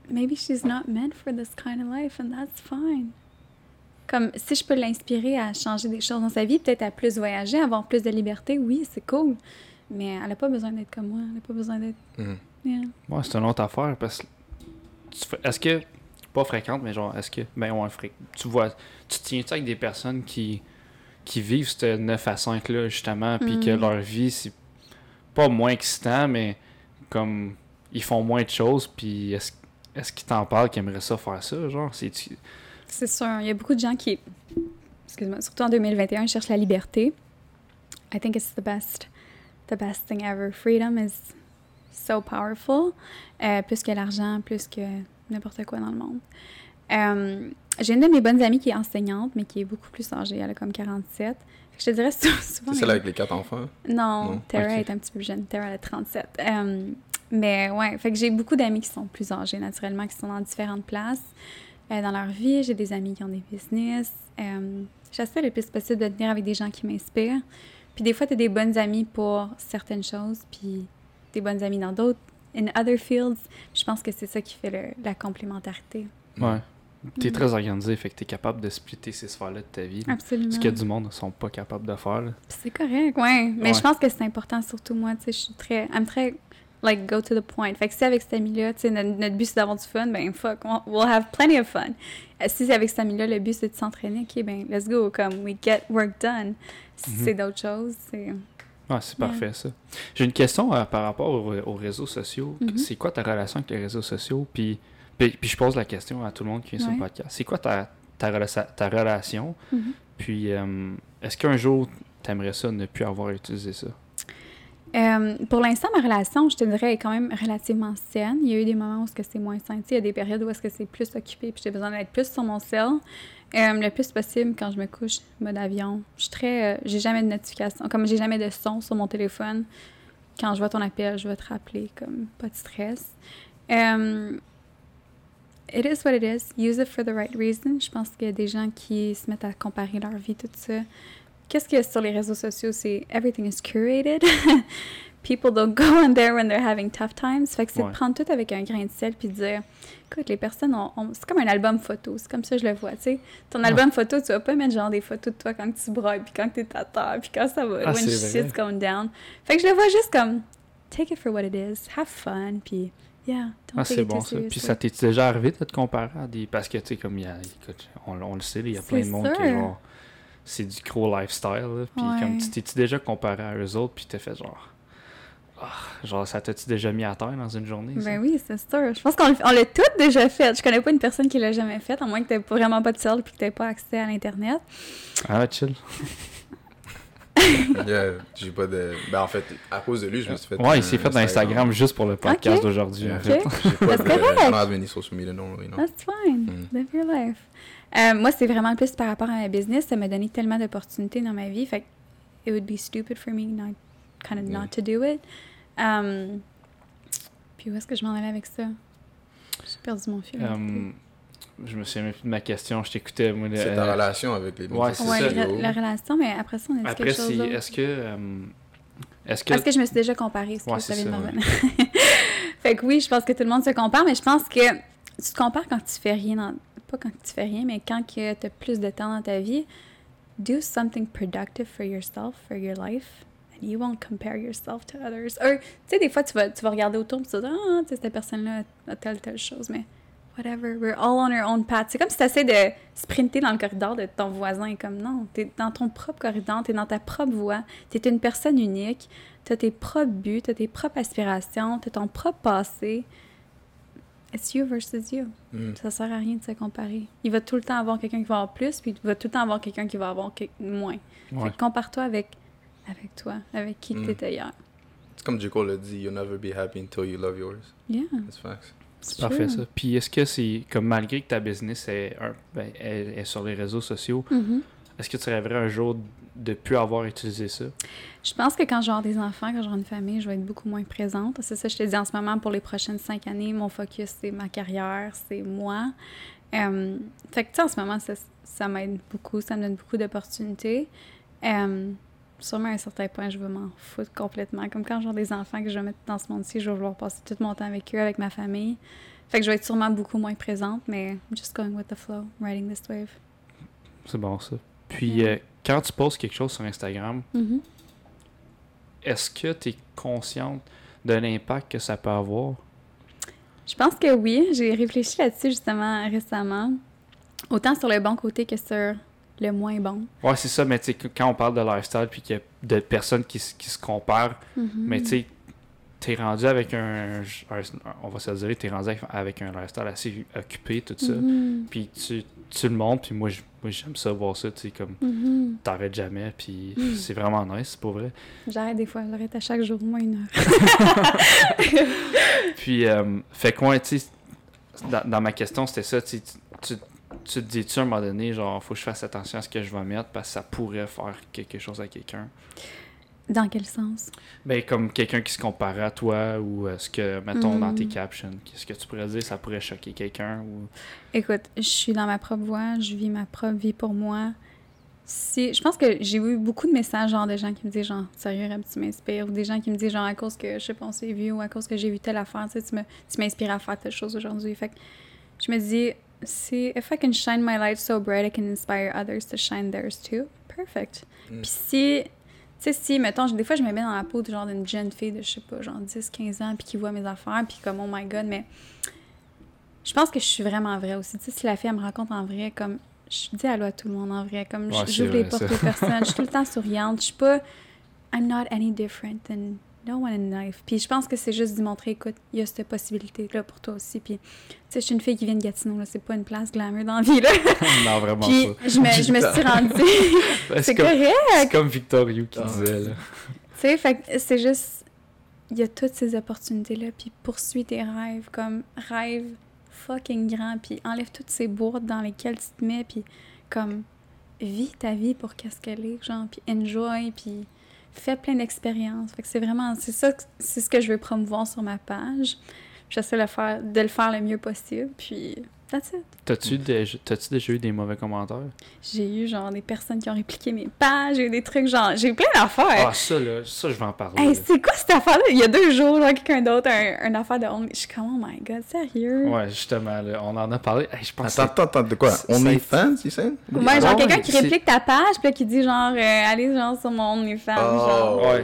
S2: maybe she's not meant for this kind of life, and that's fine. Comme si je peux l'inspirer à changer des choses dans sa vie, peut-être à plus voyager, avoir plus de liberté, oui, c'est cool. Mais elle n'a pas besoin d'être comme moi, elle n'a pas besoin d'être.
S3: Mhm.
S2: Yeah.
S1: Ouais, c'est une autre affaire parce que. Est-ce que. Pas fréquente, mais genre, est-ce que. Ben ouais, fré- Tu vois. Tu tiens-tu avec des personnes qui. qui vivent ce 9 à 5 là, justement, puis que
S2: Mhm.
S1: leur vie, c'est pas moins excitant, mais comme. Ils font moins de choses, puis est-ce est-ce qu'ils t'en parlent qu'ils aimeraient ça faire ça, genre? C'est.
S2: C'est sûr, il y a beaucoup de gens qui, excuse-moi, surtout en 2021, cherchent la liberté. I think it's the best, the best thing ever. Freedom is so powerful, euh, plus que l'argent, plus que n'importe quoi dans le monde. Euh, J'ai une de mes bonnes amies qui est enseignante, mais qui est beaucoup plus âgée, elle a comme 47. Fait que je te dirais sou- souvent...
S3: C'est celle avec les quatre enfants?
S2: non,
S3: Non?
S2: Tara est un petit peu plus jeune. Tara elle a 37. Euh, mais ouais, fait que j'ai beaucoup d'amis qui sont plus âgés naturellement, qui sont dans différentes places euh, dans leur vie. J'ai des amis qui ont des business. Euh, J'essaie le plus possible de tenir avec des gens qui m'inspirent. Puis des fois, tu as des bonnes amies pour certaines choses, puis des bonnes amies dans d'autres, in other fields. Je pense que c'est ça qui fait le- la complémentarité.
S1: Ouais. T'es
S2: Mhm.
S1: très organisé, fait que t'es capable de splitter ces sphères-là de ta vie.
S2: Absolument.
S1: Ce que du monde ne sont pas capables de faire.
S2: C'est correct, ouais. Mais
S1: Ouais.
S2: je pense que c'est important, surtout moi, tu sais, je suis très... I'm très, like, go to the point. Fait que si avec cet ami-là, tu sais, notre, notre but, c'est d'avoir du fun, ben fuck, we'll, have plenty of fun. Euh, si c'est avec cet ami-là, le but, c'est de s'entraîner, OK, ben let's go, comme, we get work done. Si
S1: Mhm.
S2: c'est d'autres choses, c'est...
S1: Ouais, c'est
S2: Ouais.
S1: parfait ça. J'ai une question euh, par rapport aux, aux réseaux sociaux.
S2: Mhm.
S1: C'est quoi ta relation avec les réseaux sociaux? Puis, puis, puis je pose la question à tout le monde qui est sur le
S2: Ouais.
S1: podcast. C'est quoi ta, ta, rela- ta relation?
S2: Mhm.
S1: Puis, euh, est-ce qu'un jour, t'aimerais ça ne plus avoir utilisé ça?
S2: Euh, pour l'instant, ma relation, je te dirais, est quand même relativement saine. Il y a eu des moments où c'est moins sain. Il y a des périodes où c'est plus occupé puis j'ai besoin d'être plus sur mon cell. Euh, le plus possible quand je me couche, mode avion. Je suis très... euh, j'ai jamais de notification. Comme j'ai jamais de son sur mon téléphone. Quand je vois ton appel, je vais te rappeler. Comme, pas de stress. Euh, it is what it is. Use it for the right reason. Je pense qu'il y a des gens qui se mettent à comparer leur vie, tout ça. Qu'est-ce qu'il y a sur les réseaux sociaux? C'est everything is curated. People don't go on there when they're having tough times. Fait que c'est
S1: Ouais.
S2: de prendre tout avec un grain de sel puis de dire, écoute, les personnes, ont, ont- c'est comme un album photo. C'est comme ça que je le vois, tu sais. Ton album photo, tu vas pas mettre genre des photos de toi quand tu broyes puis quand t'es à terre puis quand ça va,
S1: Ah,
S2: when shit's going down. Fait que je le vois juste comme, take it for what it is, have fun puis yeah,
S1: Ah, c'est bon ça. Puis ça t'est déjà arrivé de te comparer à des. Parce que, tu sais, comme il y a. Écoute, on, on le sait, il y a plein de monde qui,
S2: sûr.
S1: C'est du gros lifestyle. Puis,
S2: Ouais.
S1: comme tu t'es-tu déjà comparé à eux autres, puis t'as fait genre. Ah, genre, ça t'a-tu déjà mis à terre dans une journée? ça?
S2: Ben oui, c'est sûr. Je pense qu'on l'a tout déjà fait. Je connais pas une personne qui l'a jamais fait, à moins que t'aies vraiment pas de cell puis que t'aies pas accès à l'Internet.
S1: Ah, chill.
S3: Yeah, j'ai pas de. Ben, en fait, à cause de lui, je me suis fait.
S1: Ouais,
S3: un
S1: il s'est fait d'Instagram juste pour le podcast
S2: Ok.
S1: d'aujourd'hui,
S3: Yeah.
S1: en fait.
S2: Ok.
S3: J'ai pas de.
S2: correct.
S3: I don't have any social media, no, really, no.
S2: That's fine.
S3: Mm.
S2: Live your life. Euh, moi, c'est vraiment plus par rapport à ma business. Ça m'a donné tellement d'opportunités dans ma vie. Fait que it would be stupid for me not, kind of
S3: Yeah.
S2: not to do it. Um, puis où est-ce que je m'en allais avec ça? J'ai perdu mon fil.
S1: Euh, je me souviens même plus de ma question, je t'écoutais.
S3: C'est
S1: euh,
S3: ta relation avec les
S1: ouais, c'est
S2: ouais,
S1: ça.
S2: la, la relation, mais après ça, on a dit
S1: Après,
S2: quelque chose d'autre.
S1: est-ce que. euh, Est-ce que.
S2: Parce que je me suis déjà comparée,
S1: Ouais,
S2: ça de
S1: ça,
S2: revenir. fait que oui, je pense que tout le monde se compare, mais je pense que tu te compares quand tu fais rien. Pas quand tu fais rien, mais quand tu as plus de temps dans ta vie, do something productive for yourself, for your life, and you won't compare yourself to others. Or, tu sais, des fois, tu vas, tu vas regarder autour et tu vas dire, ah, tu sais, cette personne-là a telle, telle chose, mais whatever, we're all on our own path. C'est comme si tu essaies de sprinter dans le corridor de ton voisin, comme non, tu es dans ton propre corridor, tu es dans ta propre voie, tu es une personne unique, tu as tes propres buts, tu as tes propres aspirations, tu as ton propre passé. It's you versus you.
S3: Mm.
S2: Ça sert à rien de se comparer. Il va tout le temps avoir quelqu'un qui va avoir plus, puis il va tout le temps avoir quelqu'un qui va avoir que- moins.
S1: Ouais.
S2: Fait que compare-toi avec, avec toi, avec qui
S3: Mm.
S2: tu étais hier.
S3: C'est comme J. Cole l'a dit, you'll never be happy until you love yours.
S2: Yeah.
S3: That's facts.
S1: C'est parfait ça. Puis est-ce que c'est comme malgré que ta business est, un- ben, est- est sur les réseaux sociaux,
S2: Mhm.
S1: est-ce que tu rêverais un jour de plus avoir utilisé ça?
S2: Je pense que quand j'aurai des enfants, quand j'aurai une famille, je vais être beaucoup moins présente. C'est ça, je te dis en ce moment, pour les prochaines cinq années, mon focus, c'est ma carrière, c'est moi. Euh, fait que, tu sais, en ce moment, ça, ça m'aide beaucoup, ça me donne beaucoup d'opportunités. Euh, sûrement, à un certain point, je vais m'en foutre complètement. Comme quand j'aurai des enfants que je vais mettre dans ce monde-ci, je vais vouloir passer tout mon temps avec eux, avec ma famille. Fait que je vais être sûrement beaucoup moins présente, mais I'm just going with the flow, riding this wave.
S1: C'est bon ça. Puis euh, quand tu postes quelque chose sur Instagram,
S2: Mhm.
S1: est-ce que tu es consciente de l'impact que ça peut avoir?
S2: Je pense que oui. J'ai réfléchi là-dessus justement récemment. Autant sur le bon côté que sur le moins bon.
S1: Ouais, c'est ça, mais tu sais, quand on parle de lifestyle puis qu'il y a de personnes qui, se- qui se comparent,
S2: Mhm.
S1: mais tu sais, t'es rendu avec un, un- On va se dire, t'es rendu avec, avec un lifestyle assez occupé, tout ça.
S2: Mhm.
S1: Puis tu, tu le montres, puis moi, j'aime ça, voir ça, tu sais, comme
S2: Mhm.
S1: t'arrêtes jamais, puis
S2: Mm.
S1: c'est vraiment nice, c'est pas vrai.
S2: J'arrête des fois. J'arrête à chaque jour au moins une heure.
S1: Puis, euh, fait quoi, tu sais, dans, dans ma question, c'était ça, tu, tu, tu te dis-tu à un moment donné, genre, faut que je fasse attention à ce que je vais mettre parce que ça pourrait faire quelque chose à quelqu'un?
S2: Dans quel sens?
S1: Ben, comme quelqu'un qui se comparait à toi ou est-ce que, mettons, dans tes
S2: Mm.
S1: captions, qu'est-ce que tu pourrais dire, ça pourrait choquer quelqu'un ou...
S2: Écoute, je suis dans ma propre voie. Je vis ma propre vie pour moi. Si, je pense que j'ai eu beaucoup de messages, genre, de gens qui me disent, genre, sérieux, Rem, tu m'inspires. Ou des gens qui me disent, genre, à cause que, je sais pas, on s'est vu ou à cause que j'ai vu telle affaire, tu sais, tu me- tu m'inspires à faire telle chose aujourd'hui. Fait que je me dis, si, if I can shine my light so bright, I can inspire others to shine theirs too. Perfect.
S3: Mm.
S2: Puis si, sais, si, mettons, des fois, je me mets dans la peau de genre d'une jeune fille de, je sais pas, genre 10, 15 ans, puis qui voit mes affaires, puis comme, oh my god, mais je pense que je suis vraiment vraie aussi. Tu sais, si la fille, elle me rencontre en vrai, comme, je dis allô à tout le monde en vrai, comme,
S1: Ouais,
S2: j'ouvre les portes aux personnes, je suis tout le temps souriante, je suis pas, I'm not any different than no one in life. Puis je pense que c'est juste d'y montrer, écoute, il y a cette possibilité-là pour toi aussi. Puis, tu sais, je suis une fille qui vient de Gatineau, là, c'est pas une place glamour dans la vie, là.
S1: non, vraiment
S2: Puis
S1: pas.
S2: je me, je me suis rendue.
S1: Ben,
S2: c'est
S1: comme,
S2: correct.
S1: c'est comme Victor Hugh qui
S3: Ah.
S1: disait, là.
S2: Tu sais, fait que c'est juste. Il y a toutes ces opportunités-là, puis poursuis tes rêves, comme rêve fucking grand, puis enlève toutes ces boîtes dans lesquelles tu te mets, puis comme vis ta vie pour qu'est-ce qu'elle est, genre, puis enjoy, puis fais plein d'expériences. Fait c'est vraiment, c'est ça, c'est ce que je veux promouvoir sur ma page. J'essaie de, le de le faire le mieux possible, puis that's it.
S1: T'as-tu déjà, t'as-tu déjà eu des mauvais commentaires?
S2: J'ai eu, genre, des personnes qui ont répliqué mes pages, j'ai eu des trucs, genre, j'ai eu plein d'affaires.
S1: Ah, ça, là, ça, je vais en parler.
S2: Hey, c'est quoi cette affaire-là? Il y a deux jours, là, quelqu'un d'autre, un, une affaire de only. Je suis comme, oh my god, sérieux?
S1: Ouais, justement, là, on en a parlé. Hey, je pense
S3: Attends, attends, attends, de quoi?
S1: c'est-
S3: OnlyFans, tu sais?
S2: Ouais,
S1: Ah
S2: genre
S1: ouais,
S2: quelqu'un qui
S1: c'est-
S2: réplique ta page, puis là, qui dit genre, euh, allez genre sur mon OnlyFans, genre.
S3: Oh,
S1: Ouais.
S3: ouais.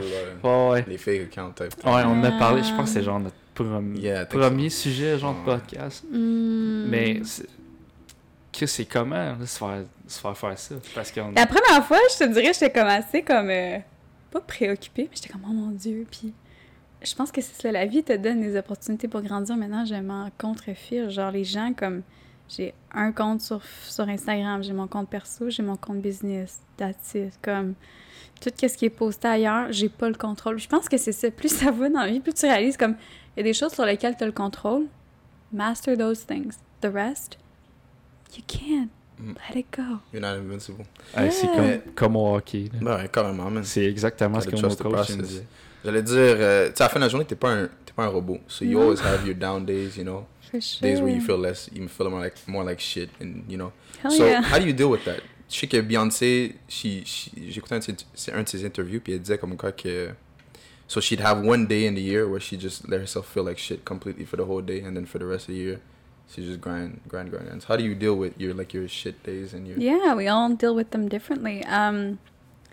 S1: Ouais, ouais.
S3: Les fake accounts type.
S1: Ouais, on en a
S2: Ah.
S1: parlé. Je pense que c'est genre notre premier,
S3: Yeah,
S1: sujet, genre de podcast.
S2: Hmm.
S1: Mais c'est- que c'est comment, là, se faire, se faire faire ça? Parce qu'on.
S2: La première fois, je te dirais, j'étais comme assez comme. euh, pas préoccupée, mais j'étais comme, oh mon Dieu. Puis je pense que c'est ça, la vie te donne des opportunités pour grandir. Maintenant, je m'en contrefiche. Genre, les gens, comme. J'ai un compte sur, sur Instagram, j'ai mon compte perso, j'ai mon compte business. That's it. Comme. Tout ce qui est posté ailleurs, j'ai pas le contrôle. Je pense que c'est ça. Plus ça va dans la vie, plus tu réalises comme. Il y a des choses sur lesquelles tu as le contrôle. Master those things. The rest, you can't.
S3: Mm.
S2: Let it go.
S3: You're not invincible.
S1: Hey, c'est
S2: Yeah.
S1: comme, comme au hockey. là.
S3: Ben ouais, carrément, man.
S1: C'est exactement ce que mon coach me disait.
S3: J'allais dire, euh, tu sais, à la fin de la journée, t'es pas un, t'es pas un robot. So you always have your down days, you know.
S2: For sure.
S3: Days where you feel less, you feel more like, more like shit, and you know.
S2: Hell
S3: so,
S2: yeah.
S3: how do you deal with that? Je sais que Beyoncé, she, she, j'ai écouté un, un de ses interviews, puis elle disait comme quoi que So she'd have one day in the year where she just let herself feel like shit completely for the whole day, and then for the rest of the year, she just grind, grind, grind. And how do you deal with your like your shit days and your?
S2: Yeah, we all deal with them differently. Um,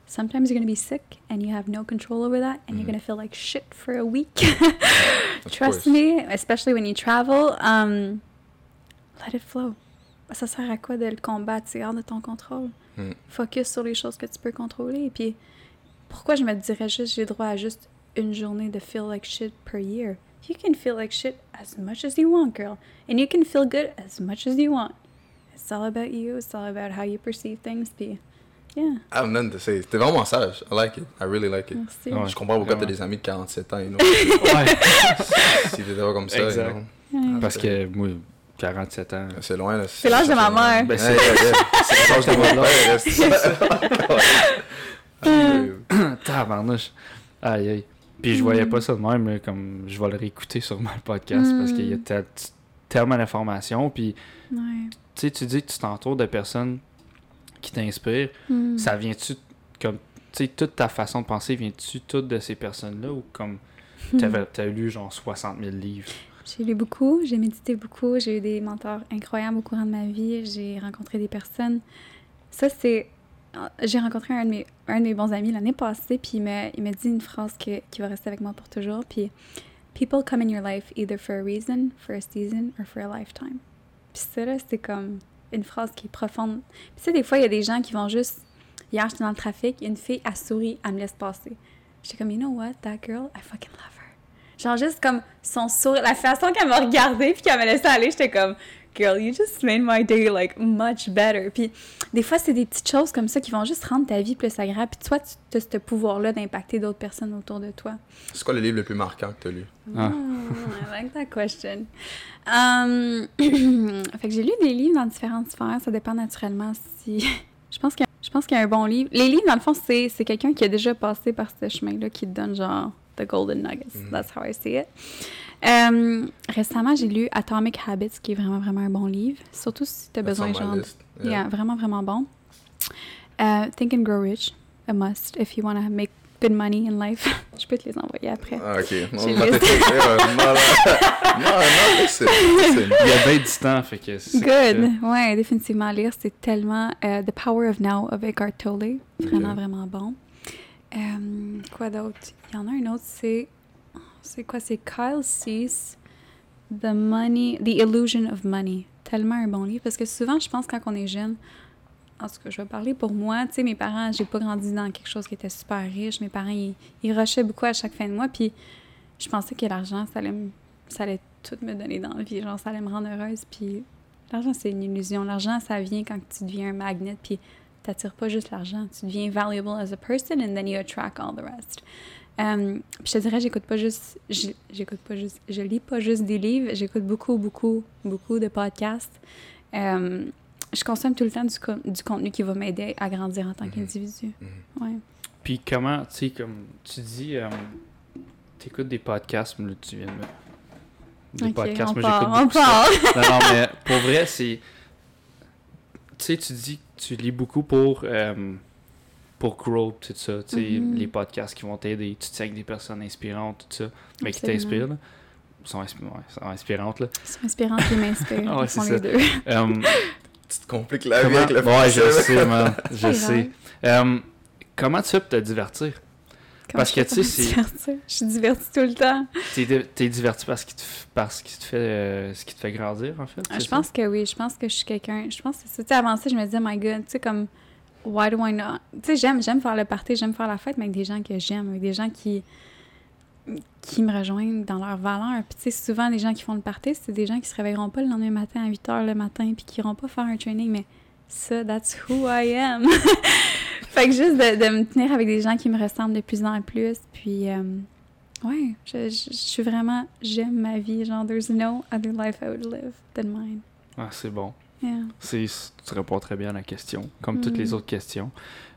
S2: sometimes you're gonna be sick and you have no control over that, and you're
S3: Mhm.
S2: gonna feel like shit for a week. Trust
S3: course.
S2: me, especially when you travel. Um, let it flow. Ça sert à quoi de le combattre? C'est hors de ton contrôle.
S3: Mm.
S2: Focus sur les choses que tu peux contrôler. Et puis, pourquoi je me dirais juste, j'ai droit à juste une journée de feel like shit per year? You can feel like shit as much as you want, girl. And you can feel good as much as you want. It's all about you. It's all about how you perceive things. Puis, yeah.
S3: I have nothing to say. T'es vraiment sage. I like it. I really like it.
S2: Merci.
S1: Ouais.
S3: Je comprends pourquoi t'as des amis de 47 ans, you know.
S1: Ouais.
S3: si t'étais pas comme ça, you
S1: Exact.
S3: know.
S2: Ouais.
S1: Parce que moi, 47 ans.
S3: C'est loin, là.
S2: C'est l'âge de ma mère.
S1: Ben, c'est-
S3: l'âge de mon père. reste-
S1: Tabarnouche. Aïe, aïe. Puis je voyais pas ça de même, comme je vais le réécouter sûrement le podcast parce qu'il y a
S2: Mm.
S1: tel- tellement d'informations. Puis
S2: Ouais.
S1: tu sais, tu dis que tu t'entoures de personnes qui t'inspirent.
S2: Mm.
S1: Ça vient-tu comme. Tu sais, toute ta façon de penser, vient-tu toute de ces personnes-là ou comme
S2: Hmm.
S1: t'avais t'as lu genre 60 000 livres?
S2: J'ai lu beaucoup, j'ai médité beaucoup, j'ai eu des mentors incroyables au courant de ma vie, j'ai rencontré des personnes. Ça, c'est. J'ai rencontré un de, mes, un bons amis l'année passée, puis il m'a dit une phrase que- qui va rester avec moi pour toujours. Puis, People come in your life either for a reason, for a season, or for a lifetime. Puis ça, là, c'est comme une phrase qui est profonde. Puis tu sais, des fois, il y a des gens qui vont juste. Hier, j'étais dans le trafic, une fille a souri, elle me laisse passer. J'étais comme, you know what, that girl, I fucking love her. Genre, juste comme son sourire, la façon qu'elle m'a regardé puis qu'elle m'a laissé aller, j'étais comme, girl, you just made my day, like, much better. Puis, des fois, c'est des petites choses comme ça qui vont juste rendre ta vie plus agréable. Puis, toi, tu as ce pouvoir-là d'impacter d'autres personnes autour de toi.
S3: C'est quoi le livre le plus marquant que t'as lu?
S1: Ah.
S2: Hmm, I like that question. Um, fait que j'ai lu des livres dans différentes sphères. Ça dépend naturellement si. je pense que je pense qu'il y a un bon livre. Les livres, dans le fond, c'est, c'est quelqu'un qui a déjà passé par ce chemin-là qui te donne genre the golden nuggets.
S3: Mhm.
S2: That's how I see it. Um, récemment, j'ai lu Atomic Habits, qui est vraiment, vraiment un bon livre. Surtout si tu as besoin, genre.
S3: list.
S2: Yeah, vraiment, vraiment bon. Uh, Think and Grow Rich, a must if you want to make good money in life. je peux te les envoyer après.
S3: Ah, ok. Non, non, euh, non, non, non, non, listen, listen.
S1: Il y a bien du temps, fait que c'est.
S2: Good. Ouais, définitivement à lire. C'est tellement euh, The Power of Now of Eckhart Tolle. Vraiment, vraiment bon. Euh, quoi d'autre? Il y en a un autre, c'est. C'est quoi? C'est Kyle Cease, The Money, The Illusion of Money. Tellement un bon livre parce que souvent, je pense, quand on est jeune, en tout cas, je vais parler pour moi. Tu sais, mes parents, j'ai pas grandi dans quelque chose qui était super riche. Mes parents, ils, ils rushaient beaucoup à chaque fin de mois. Puis je pensais que l'argent, ça allait, ça allait tout me donner dans la vie. Genre, ça allait me rendre heureuse. Puis l'argent, c'est une illusion. L'argent, ça vient quand tu deviens un magnet. Puis t'attires pas juste l'argent. Tu deviens valuable as a person and then you attract all the rest. Euh, puis je te dirais, j'écoute pas juste, j'écoute pas juste, je lis pas juste des livres, j'écoute beaucoup, beaucoup, beaucoup de podcasts. Euh, je consomme tout le temps du, co- du contenu qui va m'aider à grandir en tant
S3: Mhm.
S2: qu'individu.
S3: Mhm.
S2: Ouais.
S1: Puis comment, tu sais, comme tu dis, euh, t'écoutes des podcasts, mais tu viens de me. Des podcasts, moi j'écoute beaucoup ça. Non, non, mais pour vrai, c'est. Tu sais, tu dis que tu lis beaucoup pour. euh, pour grow, tout ça. Tu sais,
S2: Mhm.
S1: les podcasts qui vont t'aider. Tu te sais avec des personnes inspirantes, tout ça. Mais qui t'inspirent, là. Sont, ouais, sont inspirantes, là.
S2: C'est inspirant qui m'inspire.
S1: Ah ouais,
S2: sont
S1: c'est
S2: les deux.
S1: Euh,
S3: Tu te compliques la vie avec le
S1: Ouais, je sais, man. Je sais. Euh, comment tu fais pour te divertir?
S2: Comment
S1: Parce que, tu sais, c'est-?
S2: Je suis divertie tout le temps.
S1: T'es t'es diverti parce qu'il te, f- parce qu'il te fait euh, ce qui te fait grandir en fait.
S2: Ah, Je
S1: ça?
S2: pense que oui, je pense que je suis quelqu'un. Je pense que c'est ça. Tu sais, avant ça, je me disais, my God, tu sais, comme, why do I not? Tu sais, j'aime, j'aime faire le party, j'aime faire la fête, mais avec des gens que j'aime, avec des gens qui qui me rejoignent dans leurs valeurs. Puis, tu sais, souvent, les gens qui font le party, c'est des gens qui se réveilleront pas le lendemain matin à 8 h le matin, puis qui iront pas faire un training, mais ça, that's who I am. fait que juste de, de me tenir avec des gens qui me ressemblent de plus en plus, puis. euh, Ouais, je, je suis vraiment, j'aime ma vie, genre, there's no other life I would live than mine.
S1: Ah, c'est bon.
S2: Yeah.
S1: C'est, tu réponds très bien à la question, comme toutes les
S2: Mm.
S1: autres questions.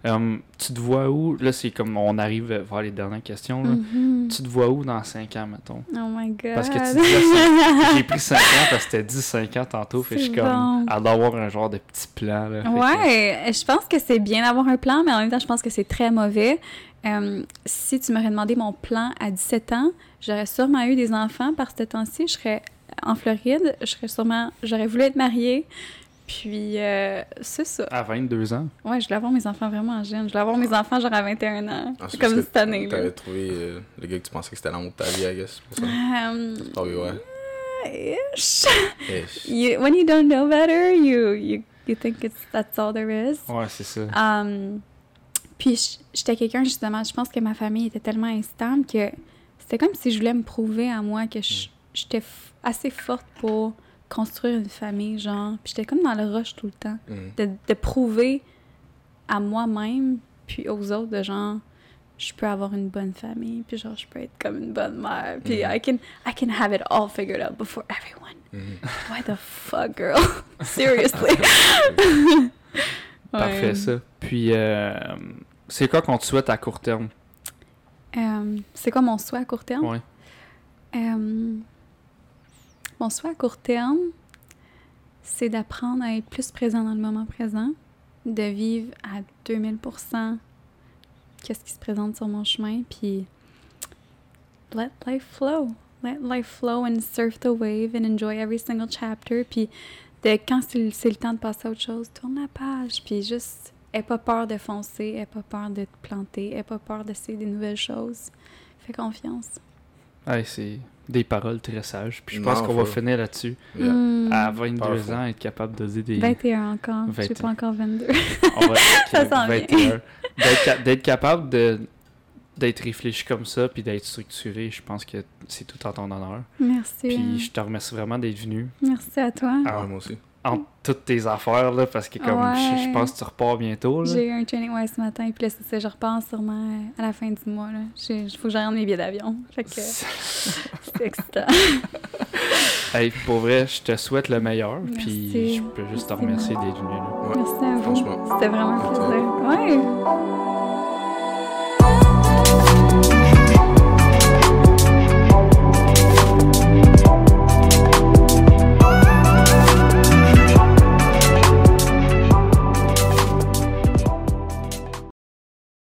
S1: Euh, tu te vois où? Là, c'est comme on arrive vers les dernières questions. là.
S2: Mhm.
S1: Tu te vois où dans 5 ans, mettons?
S2: Oh my god.
S1: Parce que tu ça- J'ai pris 5 ans parce que c'était dit 5 ans tantôt. Fait je suis comme.
S2: bon.
S1: Elle doit avoir un genre de petit plan. Là, que-
S2: Ouais, je pense que c'est bien d'avoir un plan, mais en même temps, je pense que c'est très mauvais. Euh, si tu m'aurais demandé mon plan à 17 ans, j'aurais sûrement eu des enfants par ce temps-ci. Je serais en Floride, je serais sûrement, j'aurais voulu être mariée. Puis, euh, c'est ça.
S1: À 22 ans?
S2: Ouais, je voulais avoir mes enfants vraiment jeunes. Je voulais avoir mes enfants genre à 21 ans.
S3: Ah,
S2: comme cette année.
S3: T'avais trouvé euh, le gars que tu pensais que c'était l'amour de ta vie, I guess. c'est Pour ça.
S2: Um,
S3: Ah oui, ouais.
S2: ish.
S3: Eh,
S2: You- when you don't know better, you, you, you think it's, that's all there is.
S1: Ouais, c'est ça.
S2: Um, puis j'étais quelqu'un, justement, je pense que ma famille était tellement instable que c'était comme si je voulais me prouver à moi que je- j'étais f- assez forte pour construire une famille, genre. Puis j'étais comme dans le rush tout le temps.
S3: mhm.
S2: De, de prouver à moi-même, puis aux autres, de genre, je peux avoir une bonne famille, puis genre, je peux être comme une bonne mère, puis
S3: Mhm.
S2: I, can, I can have it all figured out before everyone.
S3: Mhm.
S2: Why the fuck, girl? Seriously.
S1: Parfait, ça. Puis, euh, c'est quoi qu'on te souhaite à court terme?
S2: Euh, c'est quoi mon souhait à court terme?
S1: Ouais.
S2: Euh, mon souhait à court terme, c'est d'apprendre à être plus présent dans le moment présent, de vivre à 2000% qu'est-ce qui se présente sur mon chemin, puis let life flow. Let life flow and surf the wave and enjoy every single chapter. Puis de quand c'est le- temps de passer à autre chose, tourne la page. Puis juste, aie pas peur de foncer, aie pas peur de te planter, aie pas peur d'essayer des nouvelles choses. Fais confiance.
S1: Ouais, c'est des paroles très sages. Puis je pense qu'on va finir là-dessus.
S3: Yeah.
S2: Hmm.
S1: À 22
S3: Powerful.
S1: ans, être capable de dire des.
S2: 21 encore. J'ai
S1: 21.
S2: pas encore 22.
S1: On va
S2: Ça s'en vient.
S1: 21. D'être ca- D'être capable de d'être réfléchi comme ça puis d'être structuré, je pense que c'est tout en ton honneur.
S2: Merci.
S1: Puis
S2: hein.
S1: je te remercie vraiment d'être venu
S2: Merci à toi.
S1: Ah,
S3: moi aussi.
S1: Entre toutes tes affaires là parce que comme je, je pense que tu repars bientôt là.
S2: J'ai eu un training ouais, ce matin, puis là, c'est ça, je repars sûrement euh, à la fin du mois. Il faut que j'aille mes billets d'avion. Fait que c'est excitant.
S1: Hey, pour vrai, je te souhaite le meilleur puis
S2: Merci.
S1: je peux juste te
S2: Merci.
S1: remercier d'être venu là.
S3: Ouais.
S2: Merci à vous.
S3: Franchement.
S2: C'était vraiment un plaisir. Ouais.